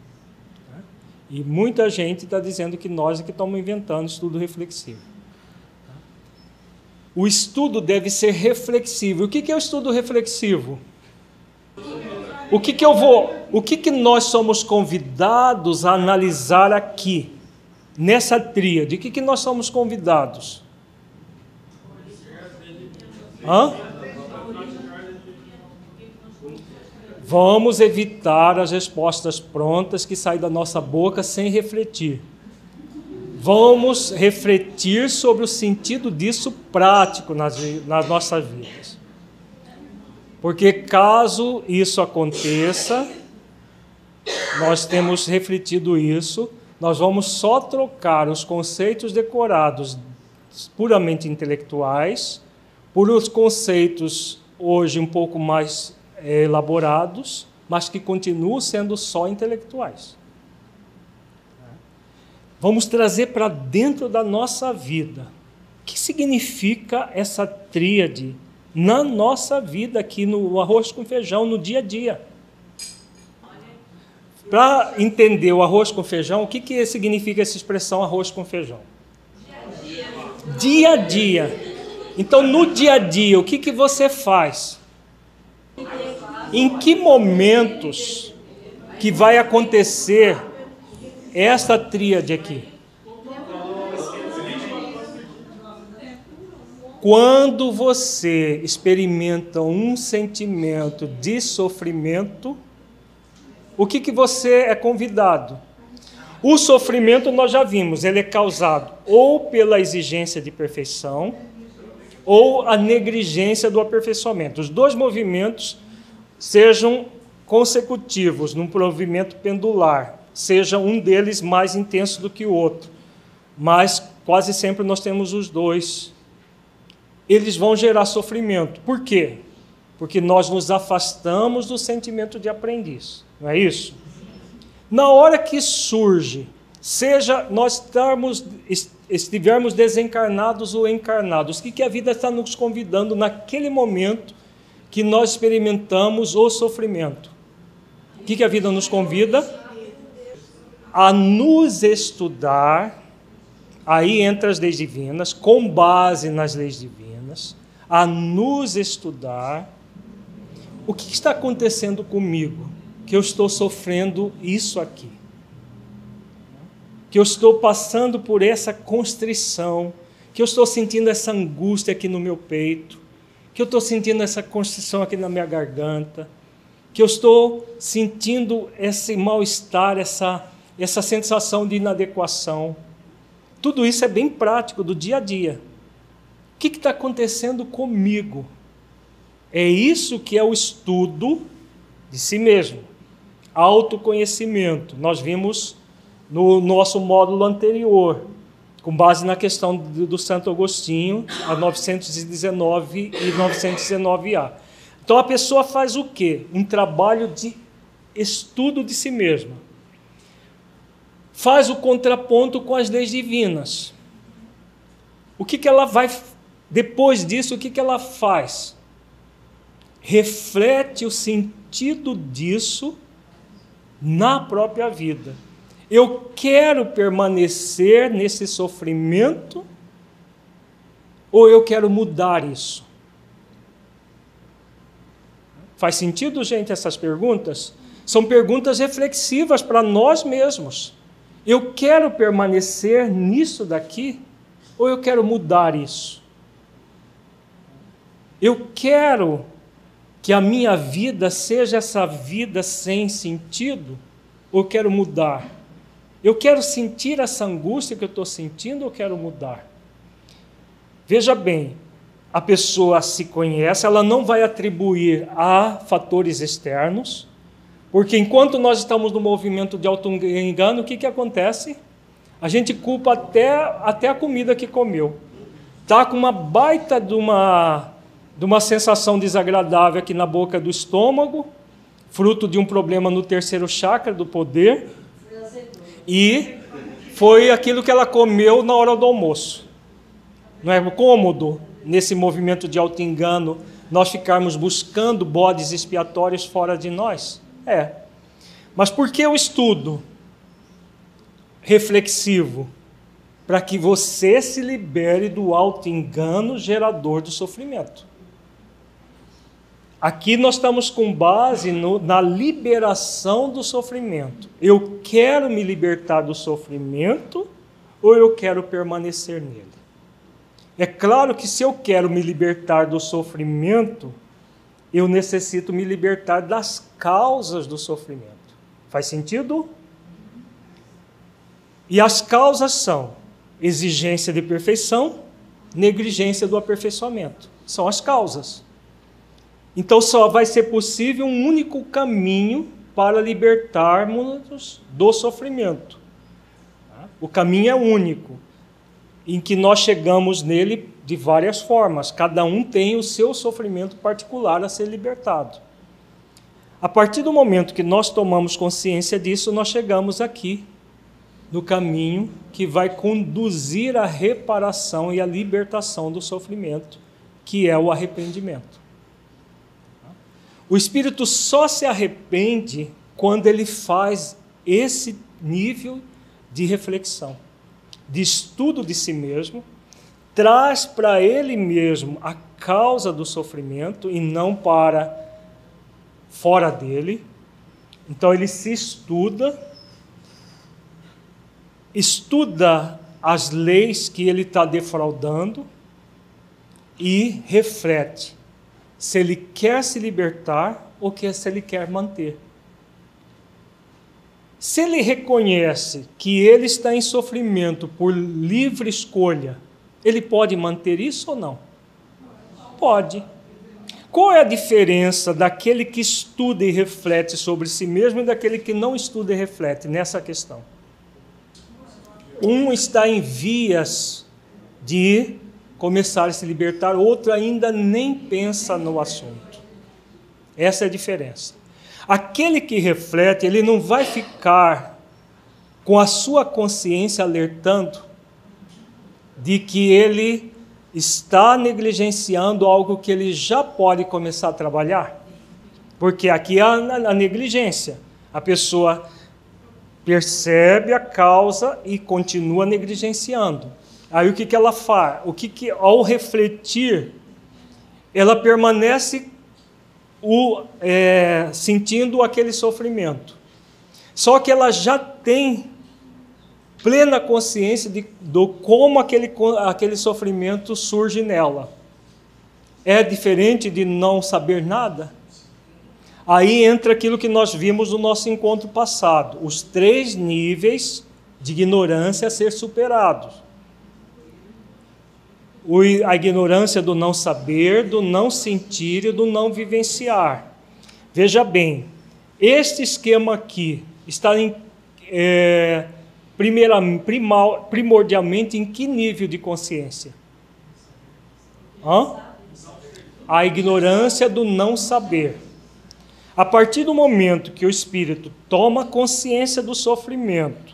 E muita gente está dizendo que nós é que estamos inventando estudo reflexivo. O estudo deve ser reflexivo. O que é o estudo reflexivo? O que, que eu vou, o que, que nós somos convidados a analisar aqui, nessa tríade? O que, que nós somos convidados? Hã? Vamos evitar as respostas prontas que saem da nossa boca sem refletir. vamos refletir sobre o sentido disso prático nas, nas nossas vidas. Porque caso isso aconteça, nós temos refletido isso, nós vamos só trocar os conceitos decorados puramente intelectuais por os conceitos hoje um pouco mais elaborados, mas que continuam sendo só intelectuais. Vamos trazer para dentro da nossa vida. O que significa essa tríade na nossa vida aqui no arroz com feijão, no dia a dia? Para entender o arroz com feijão, o que, que significa essa expressão arroz com feijão? Dia a dia. Dia a dia. Então, no dia a dia, o que, que você faz? Em que momentos que vai acontecer esta tríade aqui? Quando você experimenta um sentimento de sofrimento, o que, que você é convidado? O sofrimento nós já vimos, ele é causado ou pela exigência de perfeição ou a negligência do aperfeiçoamento. Os dois movimentos sejam consecutivos num movimento pendular, seja um deles mais intenso do que o outro, mas quase sempre nós temos os dois. Eles vão gerar sofrimento. Por quê? Porque nós nos afastamos do sentimento de aprendiz. Não é isso? Na hora que surge, seja nós estarmos, estivermos desencarnados ou encarnados, o que, que a vida está nos convidando naquele momento que nós experimentamos o sofrimento? O que, que a vida nos convida? A nos estudar, aí entra as leis divinas, com base nas leis divinas, a nos estudar o que está acontecendo comigo que eu estou sofrendo isso aqui. Que eu estou passando por essa constrição, que eu estou sentindo essa angústia aqui no meu peito, que eu estou sentindo essa constrição aqui na minha garganta, que eu estou sentindo esse mal-estar, essa, essa sensação de inadequação. Tudo isso é bem prático do dia a dia. O que está acontecendo comigo? É isso que é o estudo de si mesmo autoconhecimento. Nós vimos no nosso módulo anterior, com base na questão do Santo Agostinho, a 919 e 919A. Então a pessoa faz o quê? Um trabalho de estudo de si mesma. Faz o contraponto com as leis divinas. O que, que ela vai, depois disso, o que, que ela faz? Reflete o sentido disso na própria vida. Eu quero permanecer nesse sofrimento ou eu quero mudar isso? Faz sentido, gente, essas perguntas? São perguntas reflexivas para nós mesmos. Eu quero permanecer nisso daqui ou eu quero mudar isso? Eu quero que a minha vida seja essa vida sem sentido? Ou quero mudar? Eu quero sentir essa angústia que eu estou sentindo ou quero mudar? Veja bem, a pessoa se conhece, ela não vai atribuir a fatores externos, porque enquanto nós estamos no movimento de auto-engano, o que, que acontece? A gente culpa até, até a comida que comeu. Está com uma baita de uma de uma sensação desagradável aqui na boca do estômago, fruto de um problema no terceiro chakra do poder, e foi aquilo que ela comeu na hora do almoço. Não é cômodo nesse movimento de auto-engano nós ficarmos buscando bodes expiatórios fora de nós? É. Mas por que o estudo reflexivo? Para que você se libere do auto-engano gerador do sofrimento. Aqui nós estamos com base no, na liberação do sofrimento. Eu quero me libertar do sofrimento ou eu quero permanecer nele? É claro que se eu quero me libertar do sofrimento, eu necessito me libertar das causas do sofrimento. Faz sentido? E as causas são exigência de perfeição, negligência do aperfeiçoamento. São as causas. Então só vai ser possível um único caminho para libertarmos do sofrimento. O caminho é único, em que nós chegamos nele de várias formas, cada um tem o seu sofrimento particular a ser libertado. A partir do momento que nós tomamos consciência disso, nós chegamos aqui no caminho que vai conduzir à reparação e à libertação do sofrimento, que é o arrependimento. O espírito só se arrepende quando ele faz esse nível de reflexão, de estudo de si mesmo, traz para ele mesmo a causa do sofrimento e não para fora dele. Então ele se estuda, estuda as leis que ele está defraudando e reflete se ele quer se libertar ou que se ele quer manter. Se ele reconhece que ele está em sofrimento por livre escolha, ele pode manter isso ou não? Pode. Qual é a diferença daquele que estuda e reflete sobre si mesmo e daquele que não estuda e reflete nessa questão? Um está em vias de começar a se libertar, outro ainda nem pensa no assunto. Essa é a diferença. Aquele que reflete, ele não vai ficar com a sua consciência alertando de que ele está negligenciando algo que ele já pode começar a trabalhar. Porque aqui há a negligência. A pessoa percebe a causa e continua negligenciando. Aí o que, que ela faz? O que, que ao refletir, ela permanece o, é, sentindo aquele sofrimento. Só que ela já tem plena consciência de do como aquele, aquele sofrimento surge nela. É diferente de não saber nada? Aí entra aquilo que nós vimos no nosso encontro passado: os três níveis de ignorância a ser superados a ignorância do não saber, do não sentir e do não vivenciar. Veja bem, este esquema aqui está em, é, primeira, primal, primordialmente em que nível de consciência? Hã? A ignorância do não saber. A partir do momento que o espírito toma consciência do sofrimento,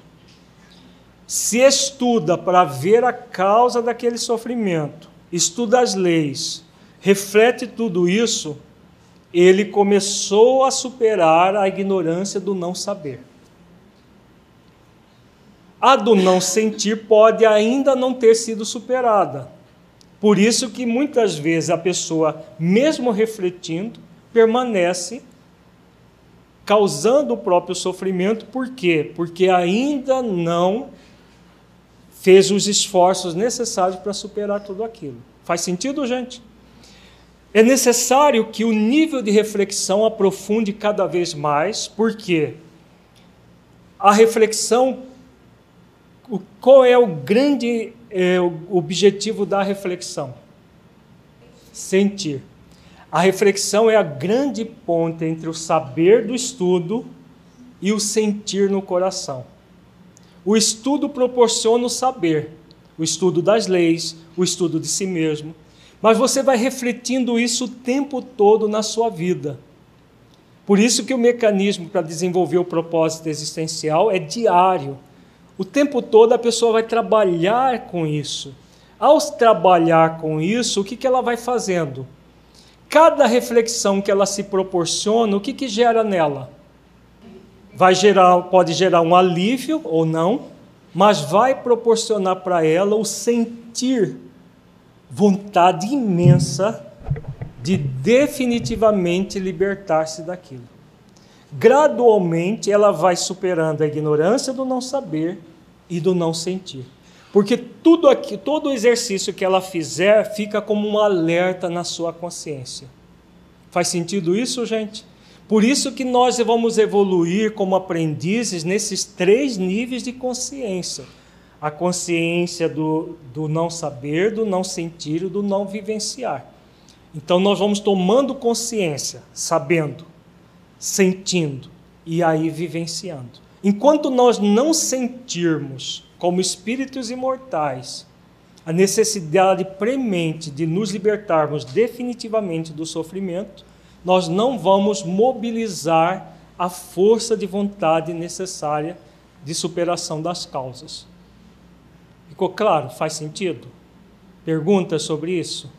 se estuda para ver a causa daquele sofrimento, estuda as leis, reflete tudo isso, ele começou a superar a ignorância do não saber. A do não sentir pode ainda não ter sido superada. Por isso que muitas vezes a pessoa, mesmo refletindo, permanece causando o próprio sofrimento. Por quê? Porque ainda não fez os esforços necessários para superar tudo aquilo. Faz sentido, gente? É necessário que o nível de reflexão aprofunde cada vez mais, porque a reflexão, qual é o grande é, o objetivo da reflexão? Sentir. A reflexão é a grande ponte entre o saber do estudo e o sentir no coração. O estudo proporciona o saber, o estudo das leis, o estudo de si mesmo. Mas você vai refletindo isso o tempo todo na sua vida. Por isso que o mecanismo para desenvolver o propósito existencial é diário. O tempo todo a pessoa vai trabalhar com isso. Ao trabalhar com isso, o que, que ela vai fazendo? Cada reflexão que ela se proporciona, o que, que gera nela? Vai gerar, pode gerar um alívio ou não, mas vai proporcionar para ela o sentir vontade imensa de definitivamente libertar-se daquilo. Gradualmente ela vai superando a ignorância do não saber e do não sentir. Porque tudo aqui, todo exercício que ela fizer fica como um alerta na sua consciência. Faz sentido isso, gente? Por isso que nós vamos evoluir como aprendizes nesses três níveis de consciência. a consciência do, do não saber, do não sentir e do não vivenciar. Então nós vamos tomando consciência, sabendo, sentindo e aí vivenciando. Enquanto nós não sentirmos, como espíritos imortais, a necessidade premente de nos libertarmos definitivamente do sofrimento, nós não vamos mobilizar a força de vontade necessária de superação das causas. Ficou claro? Faz sentido? Perguntas sobre isso?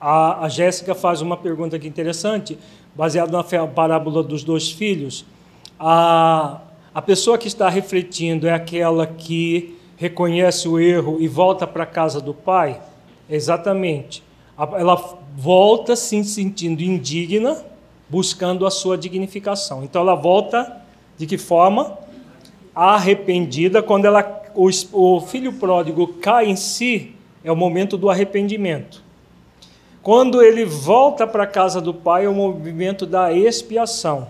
A, a Jéssica faz uma pergunta aqui interessante, baseada na parábola dos dois filhos. A, a pessoa que está refletindo é aquela que reconhece o erro e volta para a casa do pai? Exatamente. Ela volta se sentindo indigna, buscando a sua dignificação. Então ela volta de que forma? Arrependida quando ela o, o filho pródigo cai em si, é o momento do arrependimento. Quando ele volta para a casa do pai, é o movimento da expiação.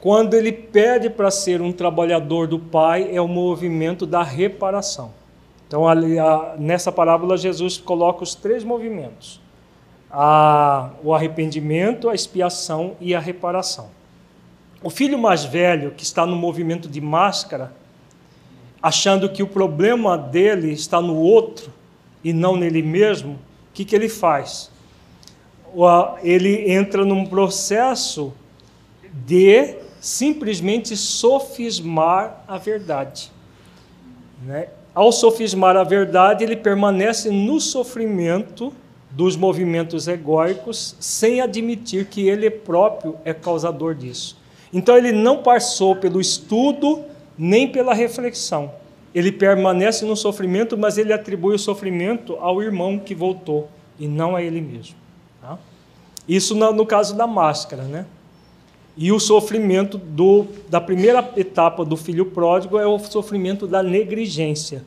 Quando ele pede para ser um trabalhador do pai, é o movimento da reparação. Então, ali, a, nessa parábola, Jesus coloca os três movimentos: a, o arrependimento, a expiação e a reparação. O filho mais velho, que está no movimento de máscara, achando que o problema dele está no outro e não nele mesmo, o que, que ele faz? Ele entra num processo de simplesmente sofismar a verdade. Né? Ao sofismar a verdade, ele permanece no sofrimento dos movimentos egóicos, sem admitir que ele próprio é causador disso. Então, ele não passou pelo estudo nem pela reflexão. Ele permanece no sofrimento, mas ele atribui o sofrimento ao irmão que voltou e não a ele mesmo. Tá? Isso no, caso da máscara, né? E o sofrimento do, da primeira etapa do filho pródigo é o sofrimento da negligência.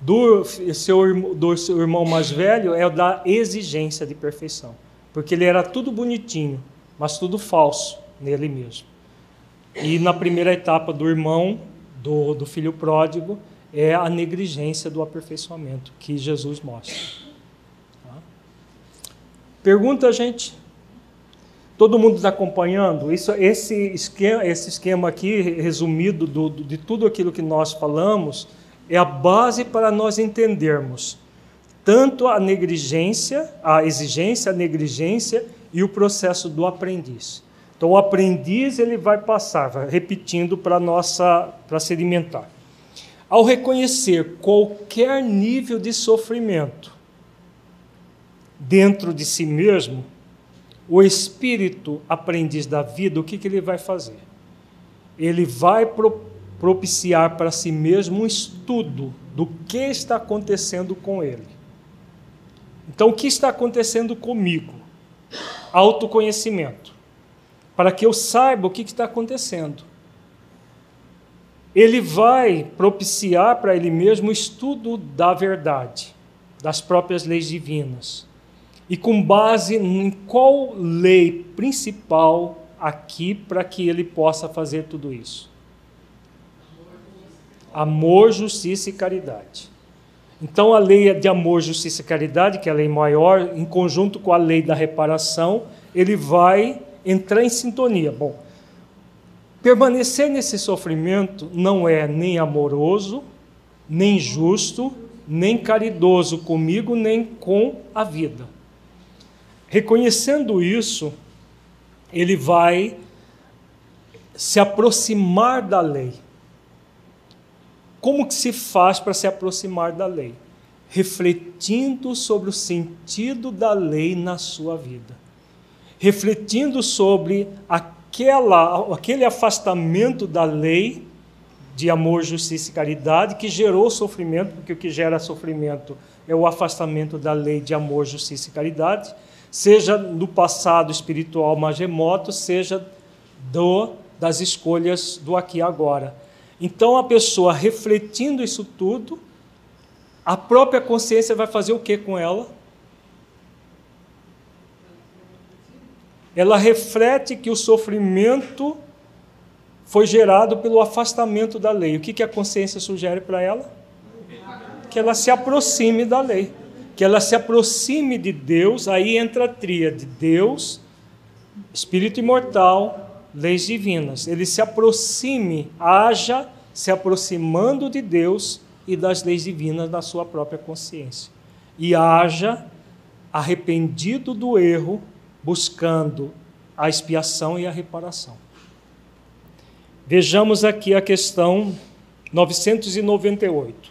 Do seu, do seu irmão mais velho é o da exigência de perfeição. Porque ele era tudo bonitinho, mas tudo falso nele mesmo. E na primeira etapa do irmão, do, do filho pródigo é a negligência do aperfeiçoamento que Jesus mostra. Tá? Pergunta, gente. Todo mundo está acompanhando? Isso, esse, esquema, esse esquema aqui, resumido do, de tudo aquilo que nós falamos, é a base para nós entendermos tanto a negligência, a exigência, a negligência e o processo do aprendiz. Então o aprendiz ele vai passar, vai repetindo para nossa para sedimentar. Ao reconhecer qualquer nível de sofrimento dentro de si mesmo, o espírito aprendiz da vida, o que, que ele vai fazer? Ele vai pro, propiciar para si mesmo um estudo do que está acontecendo com ele. Então, o que está acontecendo comigo? Autoconhecimento para que eu saiba o que está acontecendo. Ele vai propiciar para ele mesmo o estudo da verdade, das próprias leis divinas. E com base em qual lei principal aqui para que ele possa fazer tudo isso? Amor, justiça e caridade. Então, a lei de amor, justiça e caridade, que é a lei maior, em conjunto com a lei da reparação, ele vai entrar em sintonia. Bom, permanecer nesse sofrimento não é nem amoroso, nem justo, nem caridoso comigo, nem com a vida. Reconhecendo isso, ele vai se aproximar da lei. Como que se faz para se aproximar da lei? Refletindo sobre o sentido da lei na sua vida refletindo sobre aquela, aquele afastamento da lei de amor, justiça e caridade que gerou sofrimento, porque o que gera sofrimento é o afastamento da lei de amor, justiça e caridade, seja no passado espiritual mais remoto, seja do, das escolhas do aqui e agora. Então a pessoa refletindo isso tudo, a própria consciência vai fazer o que com ela? ela reflete que o sofrimento foi gerado pelo afastamento da lei. O que, que a consciência sugere para ela? que ela se aproxime da lei, que ela se aproxime de Deus, aí entra a tríade: Deus, Espírito imortal, leis divinas. Ele se aproxime, haja se aproximando de Deus e das leis divinas na sua própria consciência. E haja arrependido do erro, buscando a expiação e a reparação. Vejamos aqui a questão 998.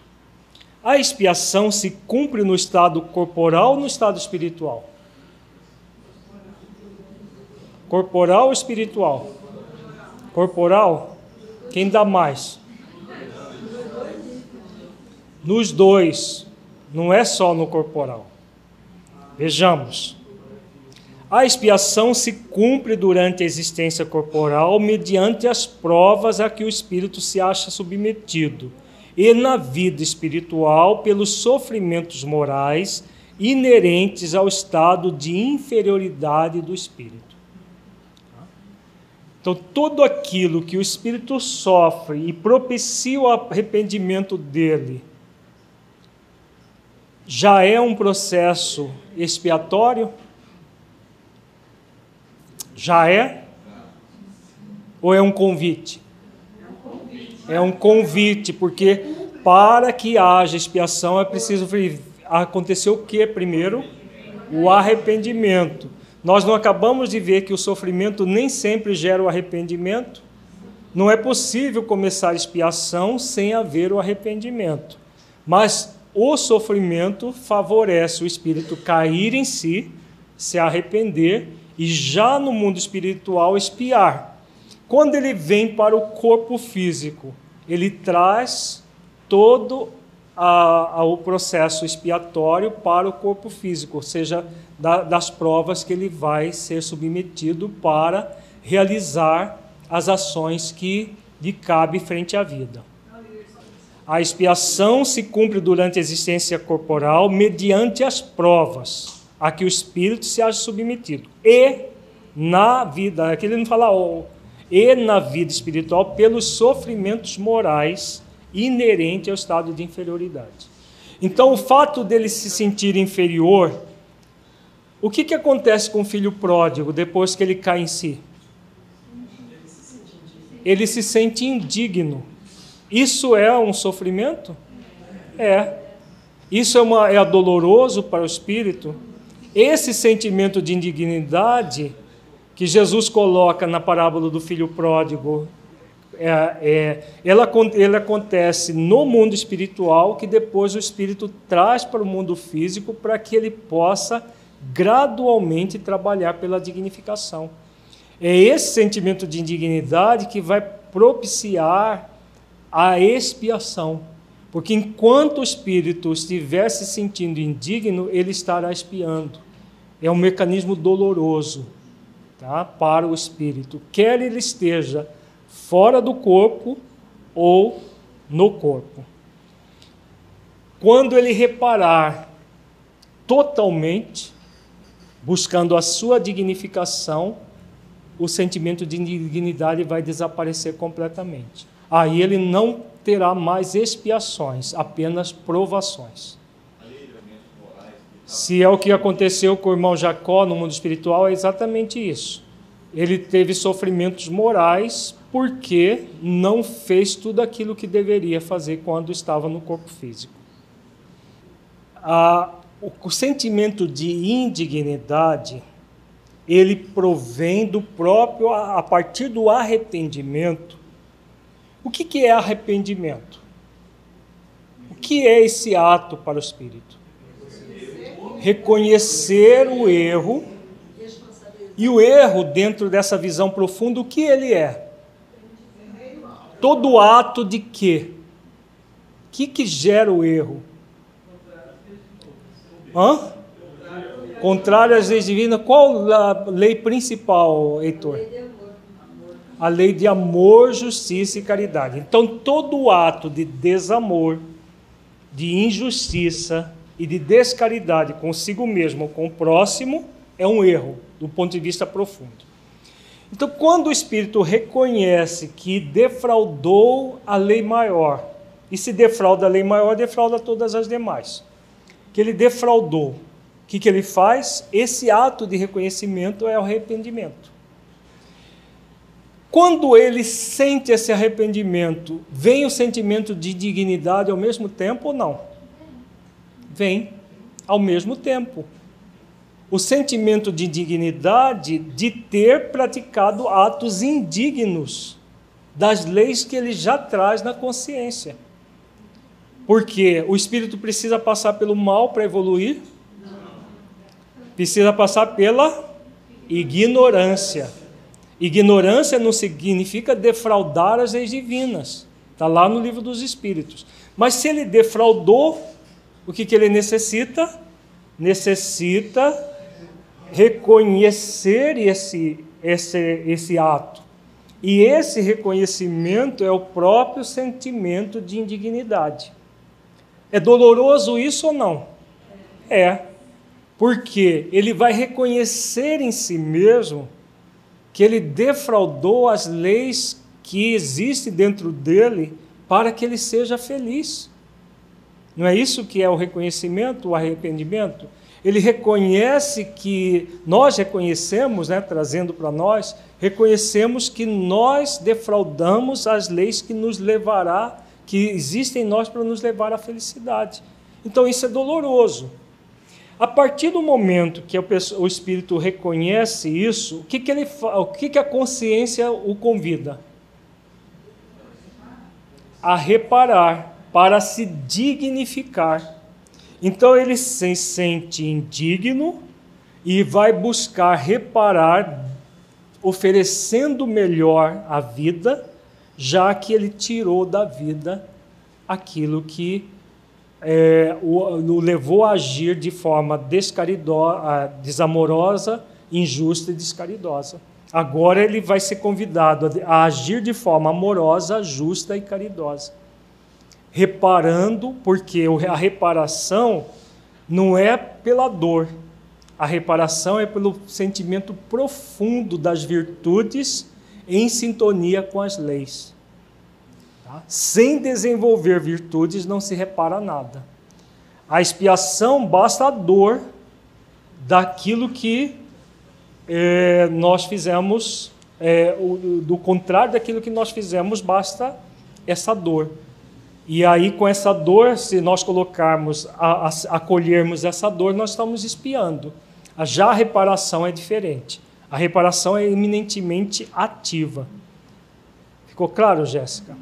A expiação se cumpre no estado corporal ou no estado espiritual? Corporal ou espiritual? Corporal? Quem dá mais? Nos dois, não é só no corporal. Vejamos. A expiação se cumpre durante a existência corporal mediante as provas a que o espírito se acha submetido, e na vida espiritual pelos sofrimentos morais inerentes ao estado de inferioridade do espírito. Então, tudo aquilo que o espírito sofre e propicia o arrependimento dele já é um processo expiatório? Já é? Ou é um convite? É um convite, porque para que haja expiação é preciso acontecer o que primeiro? O arrependimento. Nós não acabamos de ver que o sofrimento nem sempre gera o arrependimento? Não é possível começar a expiação sem haver o arrependimento. Mas o sofrimento favorece o espírito cair em si, se arrepender e já no mundo espiritual espiar. Quando ele vem para o corpo físico, ele traz todo a, a, o processo expiatório para o corpo físico, ou seja, da, das provas que ele vai ser submetido para realizar as ações que lhe cabe frente à vida. A expiação se cumpre durante a existência corporal mediante as provas a que o espírito se acha submetido. E na vida, aqui ele não fala oh, e na vida espiritual pelos sofrimentos morais inerentes ao estado de inferioridade. Então, o fato dele se sentir inferior, o que, que acontece com o filho pródigo depois que ele cai em si? Ele se sente indigno. Isso é um sofrimento? É. Isso é, uma, é doloroso para o espírito? Esse sentimento de indignidade que Jesus coloca na parábola do filho pródigo, é, é, ela, ele acontece no mundo espiritual, que depois o espírito traz para o mundo físico para que ele possa gradualmente trabalhar pela dignificação. É esse sentimento de indignidade que vai propiciar a expiação. Porque enquanto o espírito estiver se sentindo indigno, ele estará espiando é um mecanismo doloroso tá? para o espírito, quer ele esteja fora do corpo ou no corpo. Quando ele reparar totalmente, buscando a sua dignificação, o sentimento de indignidade vai desaparecer completamente. Aí ele não terá mais expiações, apenas provações. Se é o que aconteceu com o irmão Jacó no mundo espiritual, é exatamente isso. Ele teve sofrimentos morais porque não fez tudo aquilo que deveria fazer quando estava no corpo físico. o sentimento de indignidade ele provém do próprio a partir do arrependimento. O que, que é arrependimento? O que é esse ato para o espírito? reconhecer o erro e o erro dentro dessa visão profunda, o que ele é? Todo ato de quê? O que, que gera o erro? Hã? Contrário às leis divinas. Qual a lei principal, Heitor? A lei de amor, justiça e caridade. Então, todo ato de desamor, de injustiça, e de descaridade consigo mesmo ou com o próximo é um erro, do ponto de vista profundo. Então, quando o espírito reconhece que defraudou a lei maior, E se defrauda a lei maior, defrauda todas as demais. Que ele defraudou. O que, que ele faz? Esse ato de reconhecimento é o arrependimento. Quando ele sente esse arrependimento, vem o sentimento de dignidade ao mesmo tempo ou não? Vem ao mesmo tempo. O sentimento de dignidade de ter praticado atos indignos das leis que ele já traz na consciência. Porque o espírito precisa passar pelo mal para evoluir? Precisa passar pela ignorância. Ignorância não significa defraudar as leis divinas. Está lá no livro dos Espíritos. Mas se ele defraudou, o que, que ele necessita? Necessita reconhecer esse, esse, esse ato. E esse reconhecimento é o próprio sentimento de indignidade. É doloroso isso ou não? É. Porque ele vai reconhecer em si mesmo que ele defraudou as leis que existem dentro dele para que ele seja feliz. Não é isso que é o reconhecimento, o arrependimento? Ele reconhece que nós reconhecemos, né, trazendo para nós, reconhecemos que nós defraudamos as leis que nos levará, que existem em nós para nos levar à felicidade. Então isso é doloroso. A partir do momento que o espírito reconhece isso, o que, que, ele, o que, que a consciência o convida? A reparar, para se dignificar. Então ele se sente indigno e vai buscar reparar, oferecendo melhor a vida, já que ele tirou da vida aquilo que é, o, o, levou a agir de forma desamorosa, injusta e descaridosa. Agora ele vai ser convidado a, a agir de forma amorosa, justa e caridosa. Reparando, porque a reparação não é pela dor, a reparação é pelo sentimento profundo das virtudes em sintonia com as leis. Sem desenvolver virtudes não se repara nada. A expiação basta a dor daquilo que é, nós fizemos, é, o, do contrário daquilo que nós fizemos, basta essa dor. E aí, com essa dor, se nós colocarmos, a, a, acolhermos essa dor, nós estamos espiando. Já a reparação é diferente. A reparação é eminentemente ativa. Ficou claro, Jéssica?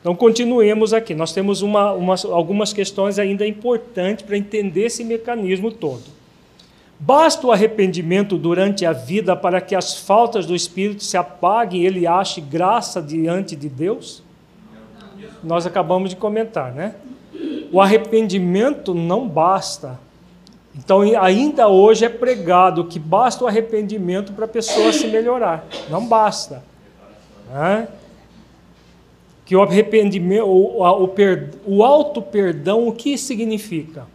Então, continuemos aqui. Nós temos uma, uma, algumas questões ainda importantes para entender esse mecanismo todo. Basta o arrependimento durante a vida para que as faltas do Espírito se apaguem e ele ache graça diante de Deus? Nós acabamos de comentar, né? O arrependimento não basta. Então, ainda hoje é pregado que basta o arrependimento para a pessoa se melhorar. Não basta. Né? que o arrependimento, o, o, o auto perdão, o que significa?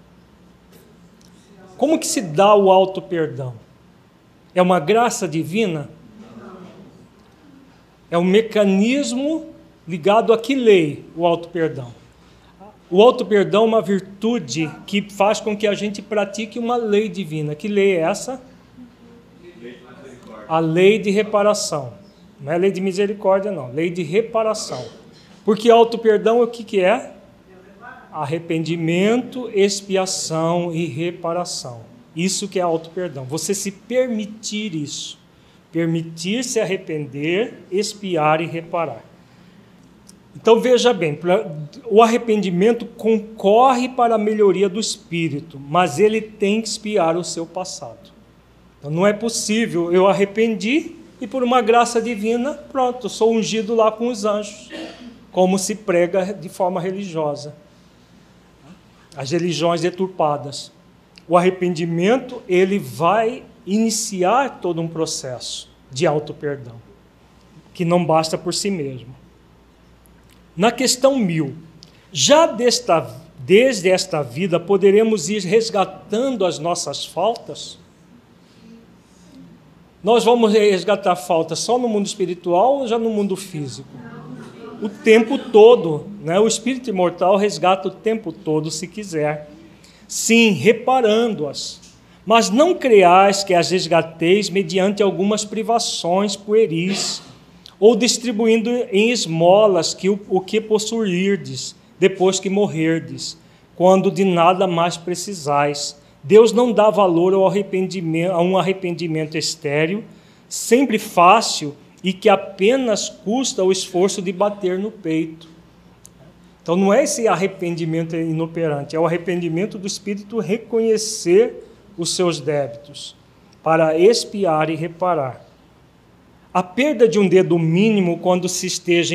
Como que se dá o auto perdão? É uma graça divina? É um mecanismo ligado a que lei o auto perdão? O auto perdão é uma virtude que faz com que a gente pratique uma lei divina. Que lei é essa? A lei de reparação. Não é lei de misericórdia, não. Lei de reparação. Porque auto-perdão o que, que é? Arrependimento, expiação e reparação. Isso que é auto-perdão. Você se permitir isso. Permitir se arrepender, expiar e reparar. Então veja bem, o arrependimento concorre para a melhoria do espírito, mas ele tem que expiar o seu passado. Então não é possível eu arrependi e por uma graça divina, pronto, sou ungido lá com os anjos como se prega de forma religiosa. As religiões deturpadas. O arrependimento, ele vai iniciar todo um processo de auto-perdão, que não basta por si mesmo. Na questão mil, já desta, desde esta vida poderemos ir resgatando as nossas faltas? Nós vamos resgatar faltas só no mundo espiritual ou já no mundo físico? o tempo todo, né? O espírito imortal resgata o tempo todo, se quiser. Sim, reparando-as. Mas não creais que as resgateis mediante algumas privações pueris, ou distribuindo em esmolas que o, o que possuirdes, depois que morrerdes, quando de nada mais precisais. Deus não dá valor ao arrependimento, a um arrependimento estéril, sempre fácil e que apenas custa o esforço de bater no peito. Então não é esse arrependimento inoperante, é o arrependimento do espírito reconhecer os seus débitos para expiar e reparar. A perda de um dedo mínimo quando se esteja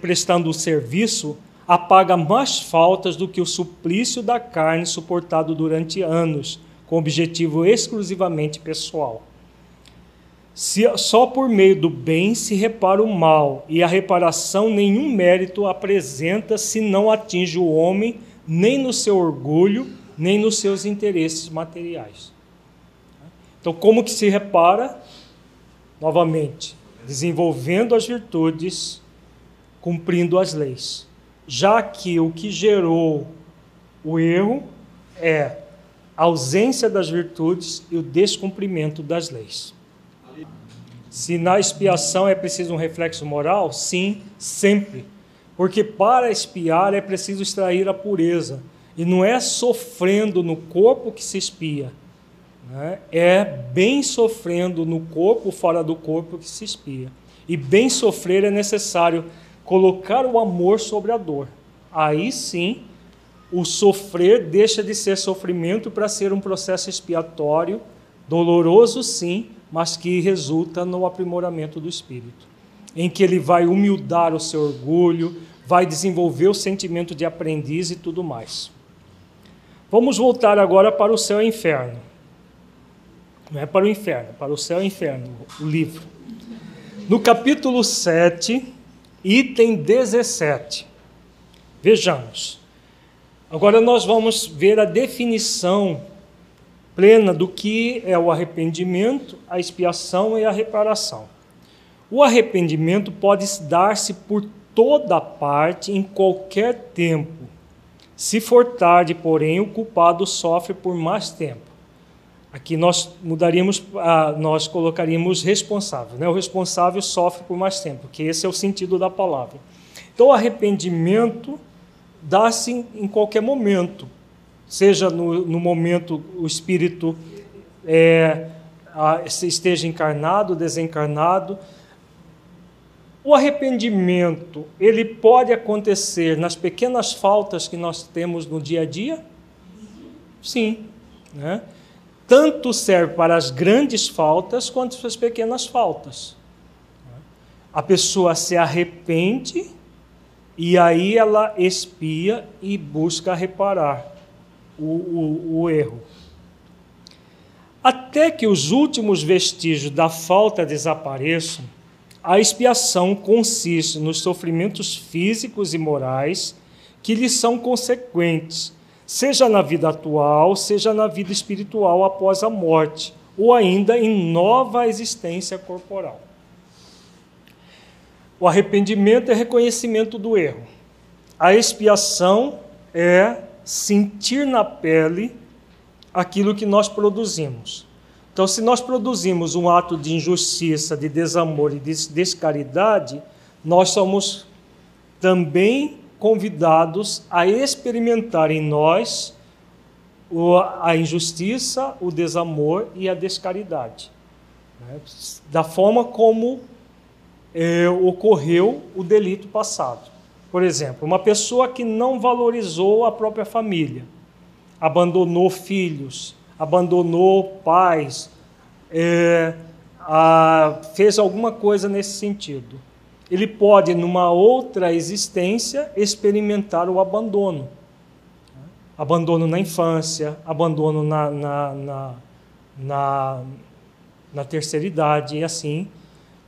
prestando o serviço apaga mais faltas do que o suplício da carne suportado durante anos, com objetivo exclusivamente pessoal. Se, só por meio do bem se repara o mal, e a reparação nenhum mérito apresenta se não atinge o homem, nem no seu orgulho, nem nos seus interesses materiais. Então, como que se repara? Novamente, desenvolvendo as virtudes, cumprindo as leis. Já que o que gerou o erro é a ausência das virtudes e o descumprimento das leis. Se na expiação é preciso um reflexo moral, sim, sempre. Porque para expiar é preciso extrair a pureza. E não é sofrendo no corpo que se espia, né? É bem sofrendo no corpo, fora do corpo que se espia. E bem sofrer é necessário colocar o amor sobre a dor. Aí sim, o sofrer deixa de ser sofrimento para ser um processo expiatório, doloroso sim, mas que resulta no aprimoramento do espírito, em que ele vai humildar o seu orgulho, vai desenvolver o sentimento de aprendiz e tudo mais. Vamos voltar agora para o céu e inferno. Não é para o inferno, para o céu e inferno, o livro. No capítulo 7, item 17. Vejamos. Agora nós vamos ver a definição plena do que é o arrependimento, a expiação e a reparação. O arrependimento pode dar-se por toda parte, em qualquer tempo. Se for tarde, porém, o culpado sofre por mais tempo. Aqui nós mudaríamos, nós colocaríamos responsável. Né? O responsável sofre por mais tempo, que esse é o sentido da palavra. Então, o arrependimento dá-se em qualquer momento, seja no, no momento o espírito é, esteja encarnado, desencarnado. O arrependimento, ele pode acontecer nas pequenas faltas que nós temos no dia a dia? Sim. Né? Tanto serve para as grandes faltas quanto para as pequenas faltas. A pessoa se arrepende e aí ela expia e busca reparar o, o, o erro. Até que os últimos vestígios da falta desapareçam, a expiação consiste nos sofrimentos físicos e morais que lhes são consequentes, seja na vida atual, seja na vida espiritual após a morte, ou ainda em nova existência corporal. O arrependimento é reconhecimento do erro. A expiação é sentir na pele aquilo que nós produzimos. Então, se nós produzimos um ato de injustiça, de desamor e de descaridade, nós somos também convidados a experimentar em nós a injustiça, o desamor e a descaridade, né? da forma como é, ocorreu o delito passado. Por exemplo, uma pessoa que não valorizou a própria família, abandonou filhos, abandonou pais, é, a, fez alguma coisa nesse sentido. Ele pode, numa outra existência, experimentar o abandono. Abandono na infância, abandono na, na, na, na, na terceira idade, e assim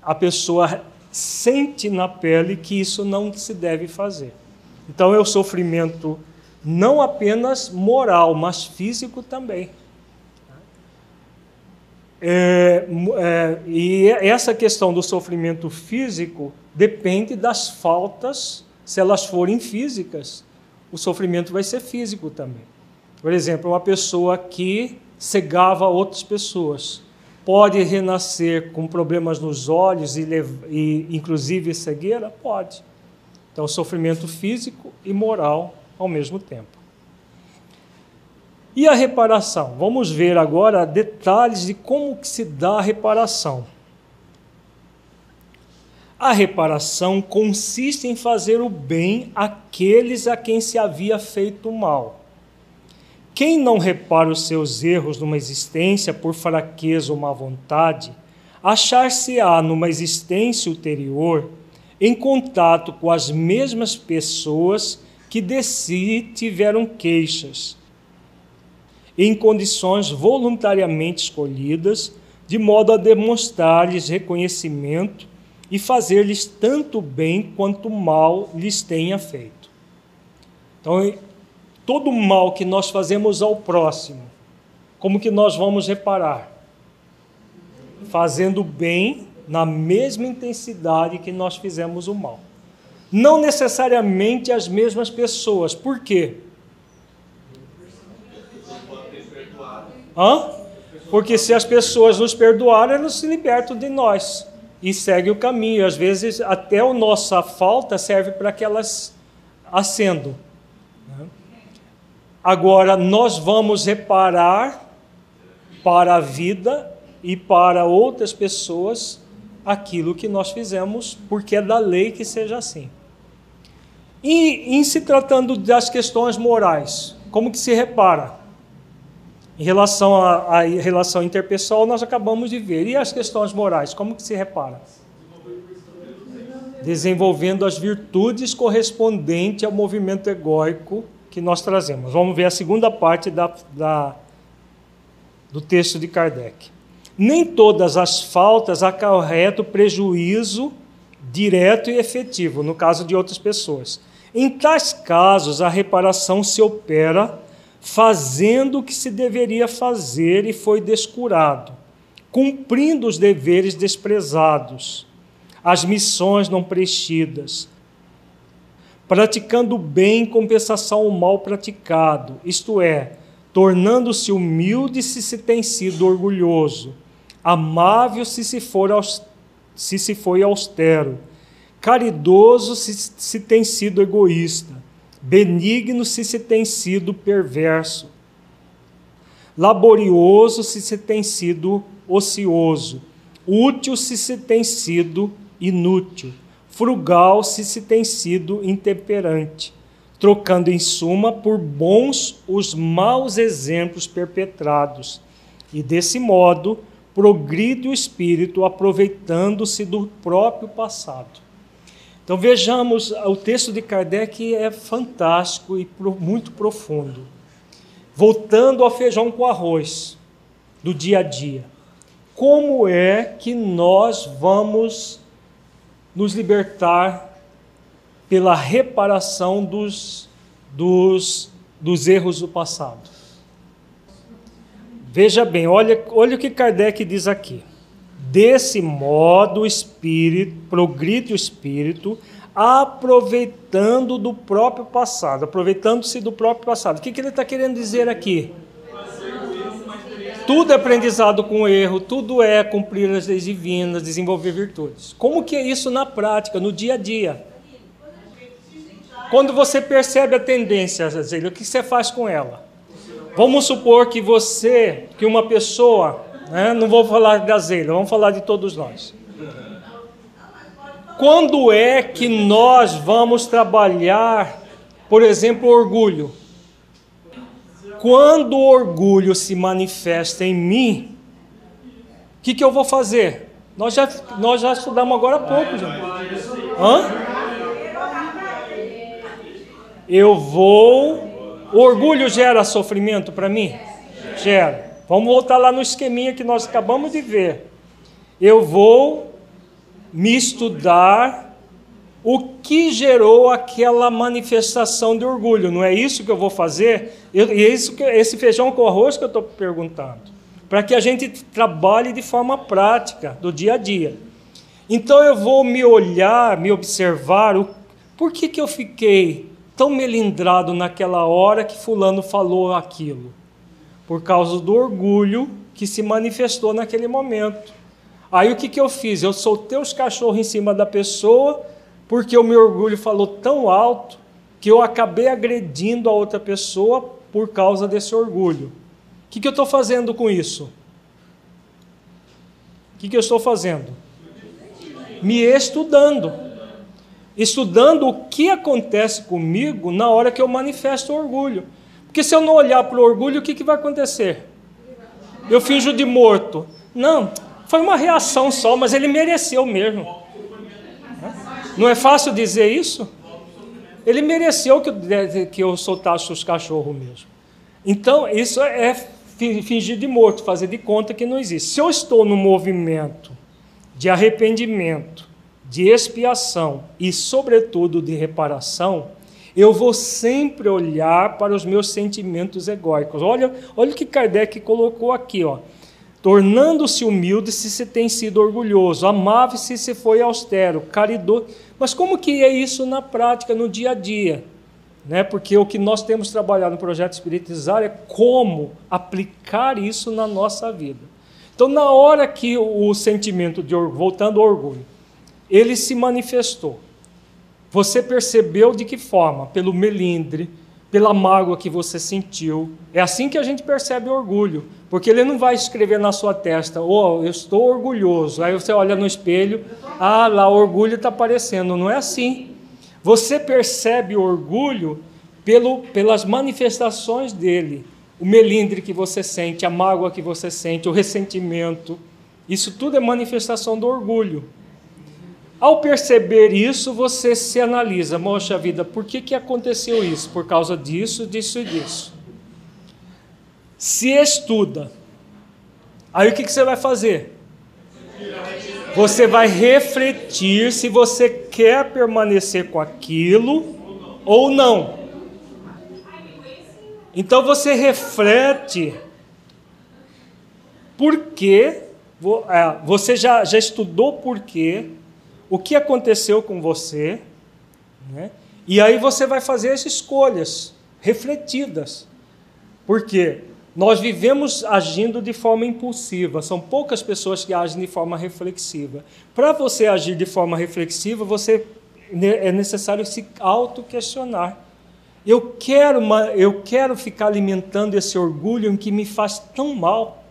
a pessoa sente na pele que isso não se deve fazer. Então é o sofrimento não apenas moral, mas físico também. É, é, e essa questão do sofrimento físico depende das faltas, se elas forem físicas, o sofrimento vai ser físico também. Por exemplo, uma pessoa que cegava outras pessoas pode renascer com problemas nos olhos e, e inclusive cegueira? Pode. Então, sofrimento físico e moral ao mesmo tempo. E a reparação? Vamos ver agora detalhes de como que se dá a reparação. A reparação consiste em fazer o bem àqueles a quem se havia feito mal. Quem não repara os seus erros numa existência por fraqueza ou má vontade, achar-se-á numa existência ulterior em contato com as mesmas pessoas que de si tiveram queixas em condições voluntariamente escolhidas, de modo a demonstrar-lhes reconhecimento e fazer-lhes tanto bem quanto mal lhes tenha feito. Então, todo mal que nós fazemos ao próximo, como que nós vamos reparar? Fazendo bem na mesma intensidade que nós fizemos o mal. Não necessariamente as mesmas pessoas. Por quê? Hã? Porque se as pessoas nos perdoarem, elas se libertam de nós e seguem o caminho. Às vezes, até a nossa falta serve para que elas acendam. Agora, nós vamos reparar para a vida e para outras pessoas aquilo que nós fizemos, porque é da lei que seja assim. E em se tratando das questões morais, como que se repara? Em relação à, à relação interpessoal, nós acabamos de ver. E as questões morais, como que se repara? Desenvolvendo as virtudes correspondentes ao movimento egóico que nós trazemos. Vamos ver a segunda parte da, da, do texto de Kardec. Nem todas as faltas acarretam prejuízo direto e efetivo, no caso de outras pessoas. Em tais casos, a reparação se opera fazendo o que se deveria fazer e foi descurado, cumprindo os deveres desprezados, as missões não preenchidas, praticando o bem em compensação ao mal praticado, isto é, tornando-se humilde se se tem sido orgulhoso, amável se se for se se foi austero, caridoso se, se tem sido egoísta, benigno se se tem sido perverso, laborioso se se tem sido ocioso, útil se se tem sido inútil, frugal se se tem sido intemperante, trocando em suma por bons os maus exemplos perpetrados, e desse modo progride o espírito aproveitando-se do próprio passado. Então vejamos, o texto de Kardec é fantástico e muito profundo. Voltando ao feijão com arroz do dia a dia. Como é que nós vamos nos libertar pela reparação dos, dos, dos erros do passado? Veja bem, olha, olha o que Kardec diz aqui. Desse modo, o espírito progride o espírito, aproveitando do próprio passado, aproveitando-se do próprio passado. O que, que ele está querendo dizer aqui? Tudo é aprendizado com erro, tudo é cumprir as leis divinas, desenvolver virtudes. Como que é isso na prática, no dia a dia? Quando você percebe a tendência, o que você faz com ela? Vamos supor que você, que uma pessoa né? Não vou falar da Zeila, vamos falar de todos nós. Quando é que nós vamos trabalhar, por exemplo, orgulho? Quando o orgulho se manifesta em mim, o que, que eu vou fazer? Nós já, nós já estudamos agora há pouco. Já. Hã? Eu vou. O orgulho gera sofrimento para mim? Gera. Vamos voltar lá no esqueminha que nós acabamos de ver. Eu vou me estudar o que gerou aquela manifestação de orgulho. Não é isso que eu vou fazer? E é isso que, esse feijão com arroz que eu estou perguntando. para que a gente trabalhe de forma prática, do dia a dia. Então eu vou me olhar, me observar, o, por que, que eu fiquei tão melindrado naquela hora que Fulano falou aquilo? Por causa do orgulho que se manifestou naquele momento. Aí o que, que eu fiz? Eu soltei os cachorros em cima da pessoa, porque o meu orgulho falou tão alto que eu acabei agredindo a outra pessoa por causa desse orgulho. O que, que eu estou fazendo com isso? O que, que eu estou fazendo? Me estudando. Estudando o que acontece comigo na hora que eu manifesto orgulho. Porque se eu não olhar para o orgulho, o que, que vai acontecer? Eu finjo de morto. Não, foi uma reação só, mas ele mereceu mesmo. Não é fácil dizer isso? Ele mereceu que, que eu soltasse os cachorros mesmo. Então, isso é fingir de morto, fazer de conta que não existe. Se eu estou no movimento de arrependimento, de expiação e, sobretudo, de reparação, eu vou sempre olhar para os meus sentimentos egóicos. Olha, olha o que Kardec colocou aqui, ó tornando-se humilde se se tem sido orgulhoso, amável se se foi austero, caridoso. Mas como que é isso na prática, no dia a dia? Né? Porque o que nós temos trabalhado no projeto Espiritizar é como aplicar isso na nossa vida. Então, na hora que o sentimento de voltando ao orgulho, ele se manifestou, você percebeu de que forma? Pelo melindre, pela mágoa que você sentiu. É assim que a gente percebe orgulho. Porque ele não vai escrever na sua testa, oh, eu estou orgulhoso. Aí você olha no espelho, ah, lá o orgulho está aparecendo. Não é assim. Você percebe orgulho pelo, pelas manifestações dele. O melindre que você sente, a mágoa que você sente, o ressentimento. Isso tudo é manifestação do orgulho. Ao perceber isso, você se analisa, moxa vida, por que, que aconteceu isso? Por causa disso, disso e disso se estuda. Aí o que, que você vai fazer? Você vai refletir se você quer permanecer com aquilo ou não. Então você reflete por quê, é, você já, já estudou por quê, o que aconteceu com você, né? e aí você vai fazer as escolhas refletidas. Por quê? Nós vivemos agindo de forma impulsiva, são poucas pessoas que agem de forma reflexiva. Para você agir de forma reflexiva, você é necessário se auto-questionar. Eu quero, eu quero ficar alimentando esse orgulho em que me faz tão mal,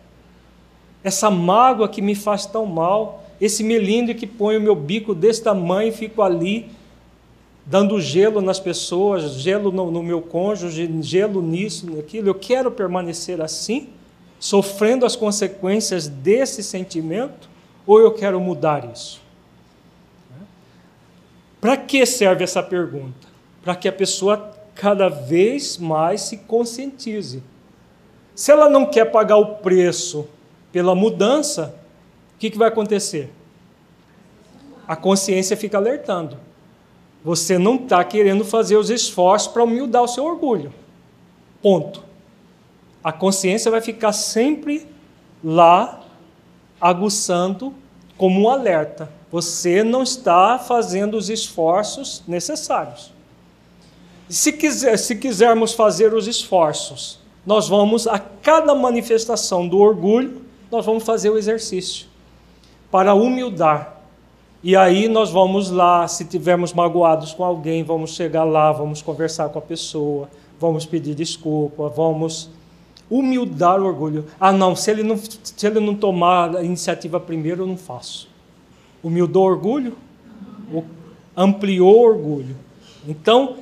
essa mágoa que me faz tão mal, esse melindre que põe o meu bico desse tamanho e fico ali dando gelo nas pessoas, gelo no, no, meu cônjuge, gelo nisso, naquilo. Eu quero permanecer assim, sofrendo as consequências desse sentimento, ou eu quero mudar isso? Para que serve essa pergunta? Para que a pessoa cada vez mais se conscientize. Se ela não quer pagar o preço pela mudança, que, que vai acontecer? A consciência fica alertando você não está querendo fazer os esforços para humildar o seu orgulho. Ponto. A consciência vai ficar sempre lá, aguçando como um alerta. Você não está fazendo os esforços necessários. Se, quiser, se quisermos fazer os esforços, nós vamos, a cada manifestação do orgulho, nós vamos fazer o exercício para humildar e aí nós vamos lá, se tivermos magoados com alguém, vamos chegar lá, vamos conversar com a pessoa, vamos pedir desculpa, vamos humildar o orgulho. Ah, não, se ele não, se ele não tomar a iniciativa primeiro, eu não faço. Humildou o orgulho, ampliou o orgulho. Então,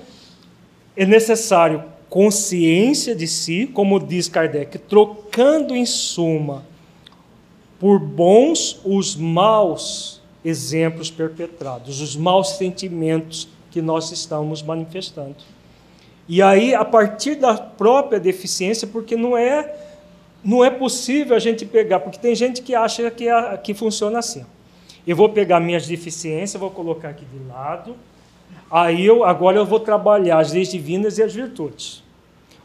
é necessário consciência de si, como diz Kardec, trocando em suma por bons os maus exemplos perpetrados, os maus sentimentos que nós estamos manifestando. E aí, a partir da própria deficiência, porque não é não é possível a gente pegar, porque tem gente que acha que, a, que funciona assim. Eu vou pegar minhas deficiências, vou colocar aqui de lado, aí eu agora eu vou trabalhar as leis divinas e as virtudes.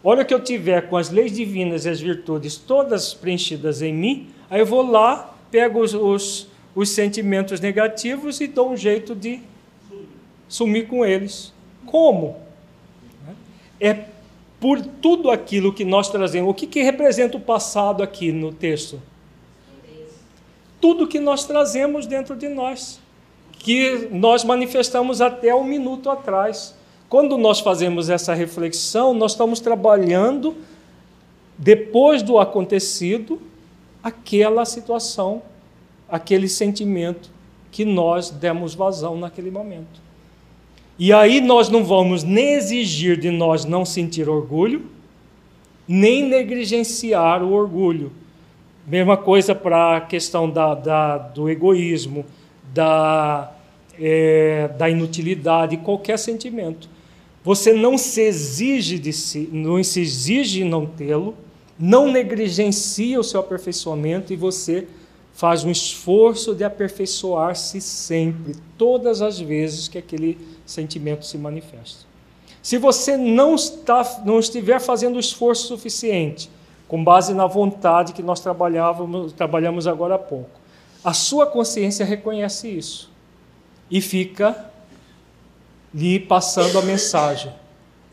A hora que eu tiver com as leis divinas e as virtudes todas preenchidas em mim, aí eu vou lá, pego os, os, os sentimentos negativos e dou um jeito de sumir com eles. Como? É por tudo aquilo que nós trazemos. O que, que representa o passado aqui no texto? Tudo que nós trazemos dentro de nós, que nós manifestamos até um minuto atrás. Quando nós fazemos essa reflexão, nós estamos trabalhando, depois do acontecido, aquela situação, aquele sentimento que nós demos vazão naquele momento. E aí nós não vamos nem exigir de nós não sentir orgulho, nem negligenciar o orgulho. Mesma coisa para a questão da, da, do egoísmo, da, é, da inutilidade, qualquer sentimento. Você não se exige de si, não se exige não tê-lo, não negligencia o seu aperfeiçoamento e você faz um esforço de aperfeiçoar-se sempre, todas as vezes que aquele sentimento se manifesta. Se você não, está, não estiver fazendo o esforço suficiente, com base na vontade que nós trabalhávamos, trabalhamos agora há pouco, a sua consciência reconhece isso e fica lhe passando a mensagem.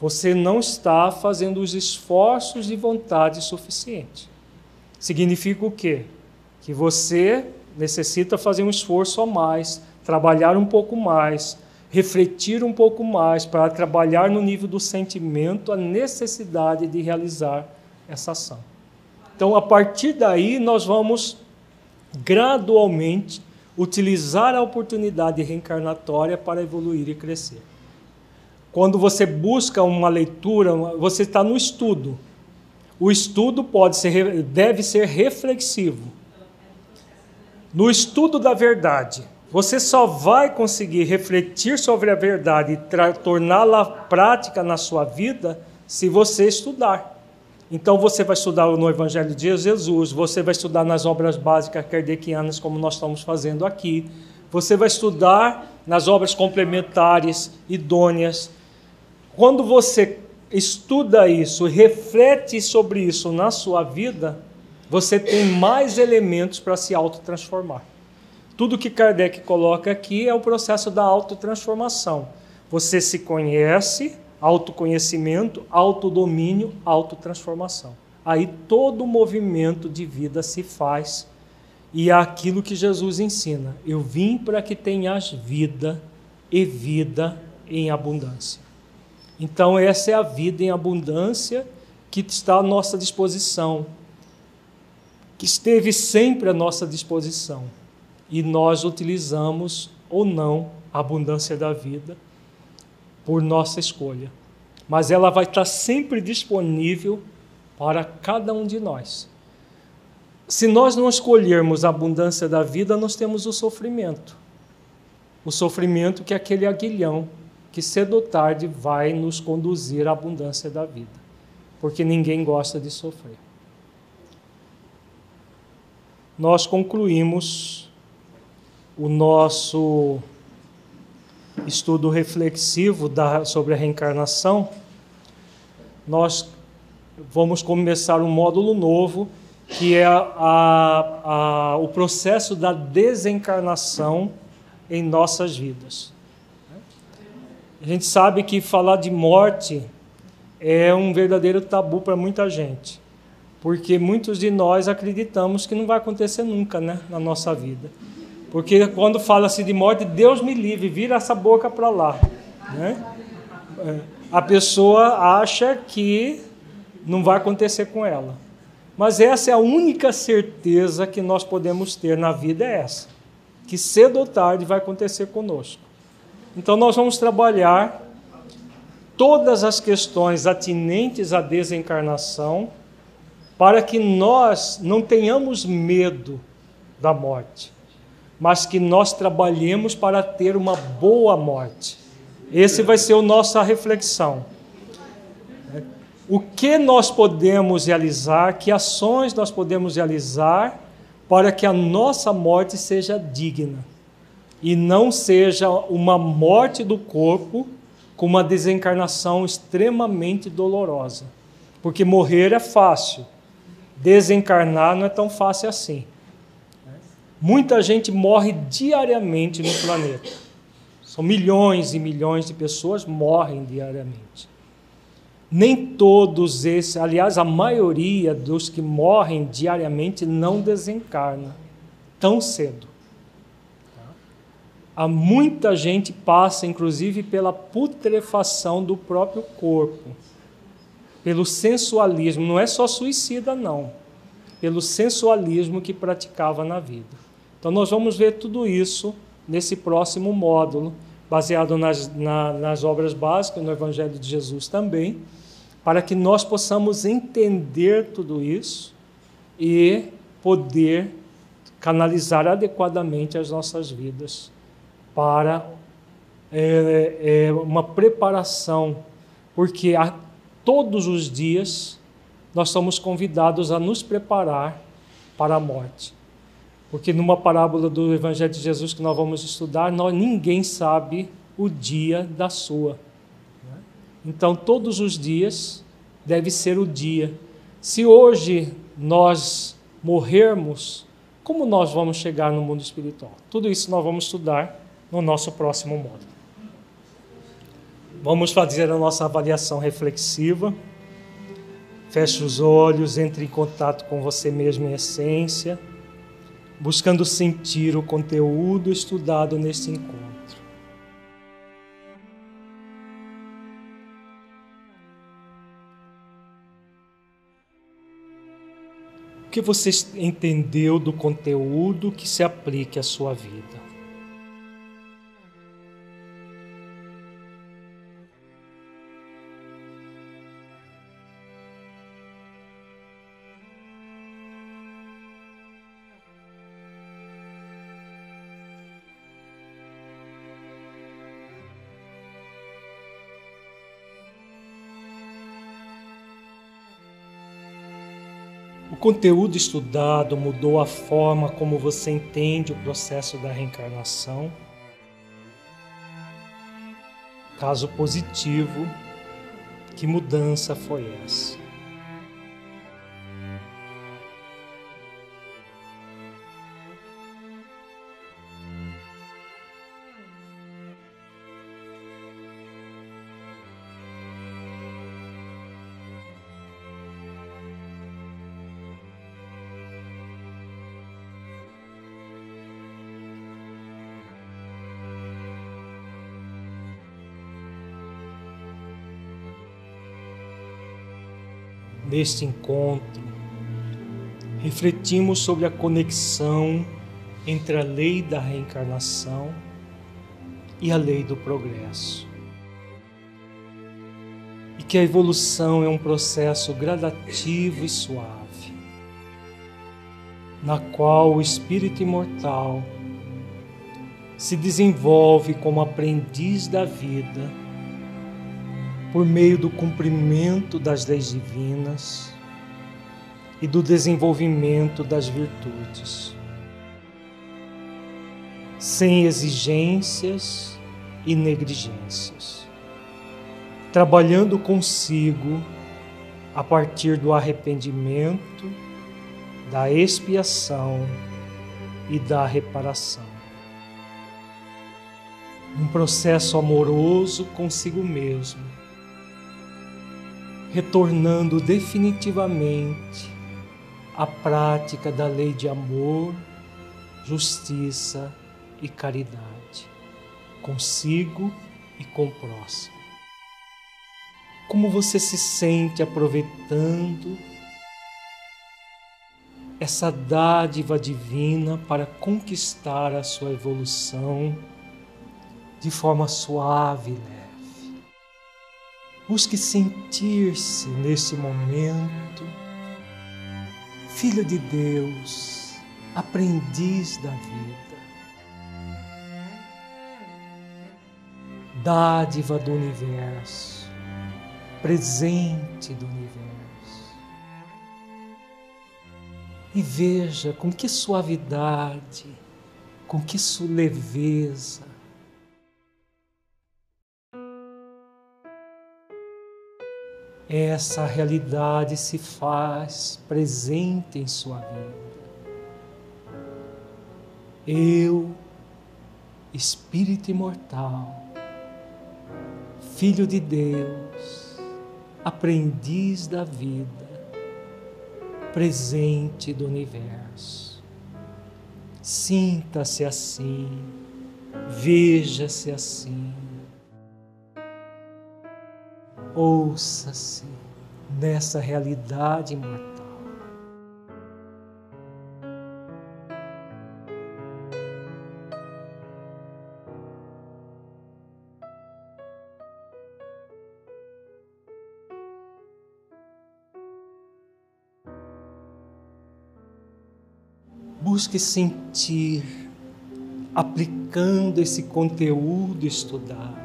Você não está fazendo os esforços de vontade suficiente. Significa o quê? Que você necessita fazer um esforço a mais, trabalhar um pouco mais, refletir um pouco mais para trabalhar no nível do sentimento a necessidade de realizar essa ação. Então, a partir daí, nós vamos gradualmente utilizar a oportunidade reencarnatória para evoluir e crescer. Quando você busca uma leitura, você está no estudo. O estudo pode ser, deve ser reflexivo. No estudo da verdade, você só vai conseguir refletir sobre a verdade e torná-la prática na sua vida se você estudar. Então você vai estudar no Evangelho de Jesus, você vai estudar nas obras básicas kardecianas, como nós estamos fazendo aqui, você vai estudar nas obras complementares, idôneas, quando você estuda isso, reflete sobre isso na sua vida, você tem mais elementos para se autotransformar. Tudo que Kardec coloca aqui é o processo da autotransformação. Você se conhece, autoconhecimento, autodomínio, autotransformação. Aí todo o movimento de vida se faz e é aquilo que Jesus ensina. Eu vim para que tenhas vida e vida em abundância. Então, essa é a vida em abundância que está à nossa disposição, que esteve sempre à nossa disposição. E nós utilizamos ou não a abundância da vida por nossa escolha. Mas ela vai estar sempre disponível para cada um de nós. Se nós não escolhermos a abundância da vida, nós temos o sofrimento. O sofrimento que é aquele aguilhão que cedo ou tarde vai nos conduzir à abundância da vida, porque ninguém gosta de sofrer. Nós concluímos o nosso estudo reflexivo da, sobre a reencarnação. Nós vamos começar um módulo novo, que é a, a, o processo da desencarnação em nossas vidas. A gente sabe que falar de morte é um verdadeiro tabu para muita gente, porque muitos de nós acreditamos que não vai acontecer nunca, né, na nossa vida. Porque quando fala-se de morte, Deus me livre, vira essa boca para lá, né? É, a pessoa acha que não vai acontecer com ela. Mas essa é a única certeza que nós podemos ter na vida é essa, que cedo ou tarde vai acontecer conosco. Então, nós vamos trabalhar todas as questões atinentes à desencarnação para que nós não tenhamos medo da morte, mas que nós trabalhemos para ter uma boa morte. Esse vai ser a nossa reflexão. O que nós podemos realizar, que ações nós podemos realizar para que a nossa morte seja digna e não seja uma morte do corpo com uma desencarnação extremamente dolorosa. Porque morrer é fácil, desencarnar não é tão fácil assim. Muita gente morre diariamente no planeta. São milhões e milhões de pessoas morrem diariamente. Nem todos esses, aliás, a maioria dos que morrem diariamente não desencarna tão cedo. Há muita gente passa, inclusive, pela putrefação do próprio corpo, pelo sensualismo. Não é só suicida, não. Pelo sensualismo que praticava na vida. Então, nós vamos ver tudo isso nesse próximo módulo, baseado nas, na, nas obras básicas, no Evangelho de Jesus também, para que nós possamos entender tudo isso e poder canalizar adequadamente as nossas vidas para é, é, uma preparação, porque a, todos os dias nós somos convidados a nos preparar para a morte. Porque numa parábola do Evangelho de Jesus que nós vamos estudar, nós, ninguém sabe o dia da sua. Né? Então, todos os dias deve ser o dia. Se hoje nós morrermos, como nós vamos chegar no mundo espiritual? Tudo isso nós vamos estudar no nosso próximo módulo. Vamos fazer a nossa avaliação reflexiva. Feche os olhos, entre em contato com você mesmo em essência buscando sentir o conteúdo estudado neste encontro. O que você entendeu do conteúdo que se aplique à sua vida? Conteúdo estudado mudou a forma como você entende o processo da reencarnação? Caso positivo, que mudança foi essa? Neste encontro, refletimos sobre a conexão entre a lei da reencarnação e a lei do progresso. E que a evolução é um processo gradativo e suave, na qual o espírito imortal se desenvolve como aprendiz da vida por meio do cumprimento das leis divinas e do desenvolvimento das virtudes, sem exigências e negligências, trabalhando consigo a partir do arrependimento, da expiação e da reparação. Um processo amoroso consigo mesmo retornando definitivamente à prática da lei de amor, justiça e caridade, consigo e com o próximo. Como você se sente aproveitando essa dádiva divina para conquistar a sua evolução de forma suave e leve? Busque sentir-se nesse momento filho de Deus, aprendiz da vida, dádiva do universo, presente do universo. E veja com que suavidade, com que leveza, essa realidade se faz presente em sua vida. Eu, Espírito imortal, Filho de Deus, aprendiz da vida, presente do universo. Sinta-se assim, veja-se assim Ouça-se nessa realidade imortal. Busque sentir, aplicando esse conteúdo estudado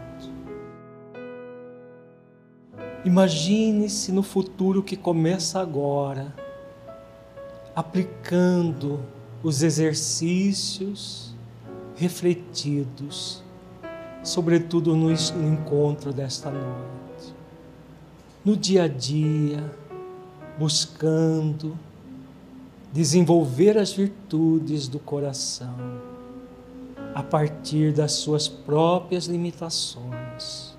Imagine-se no futuro que começa agora, aplicando os exercícios refletidos, sobretudo no encontro desta noite. No dia a dia, buscando desenvolver as virtudes do coração a partir das suas próprias limitações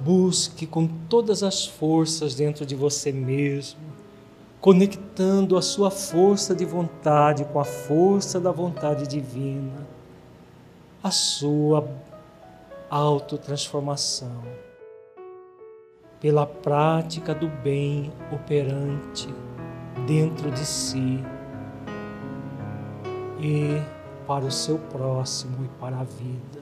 Busque com todas as forças dentro de você mesmo, conectando a sua força de vontade com a força da vontade divina, a sua autotransformação pela prática do bem operante dentro de si e para o seu próximo e para a vida.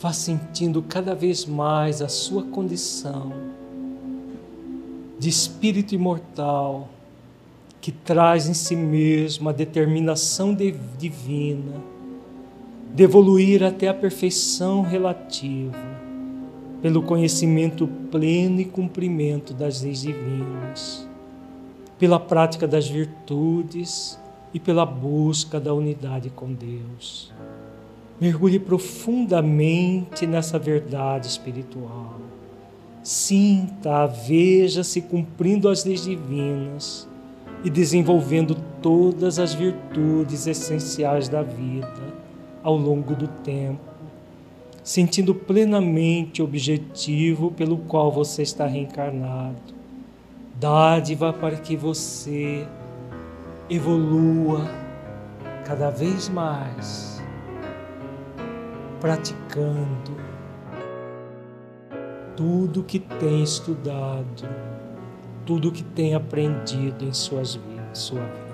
Vá sentindo cada vez mais a sua condição de espírito imortal que traz em si mesmo a determinação divina de evoluir até a perfeição relativa pelo conhecimento pleno e cumprimento das leis divinas, pela prática das virtudes e pela busca da unidade com Deus. Mergulhe profundamente nessa verdade espiritual. Sinta, veja-se cumprindo as leis divinas e desenvolvendo todas as virtudes essenciais da vida ao longo do tempo, sentindo plenamente o objetivo pelo qual você está reencarnado. Dádiva para que você evolua cada vez mais praticando tudo que tem estudado, tudo que tem aprendido em suas vidas, sua vida.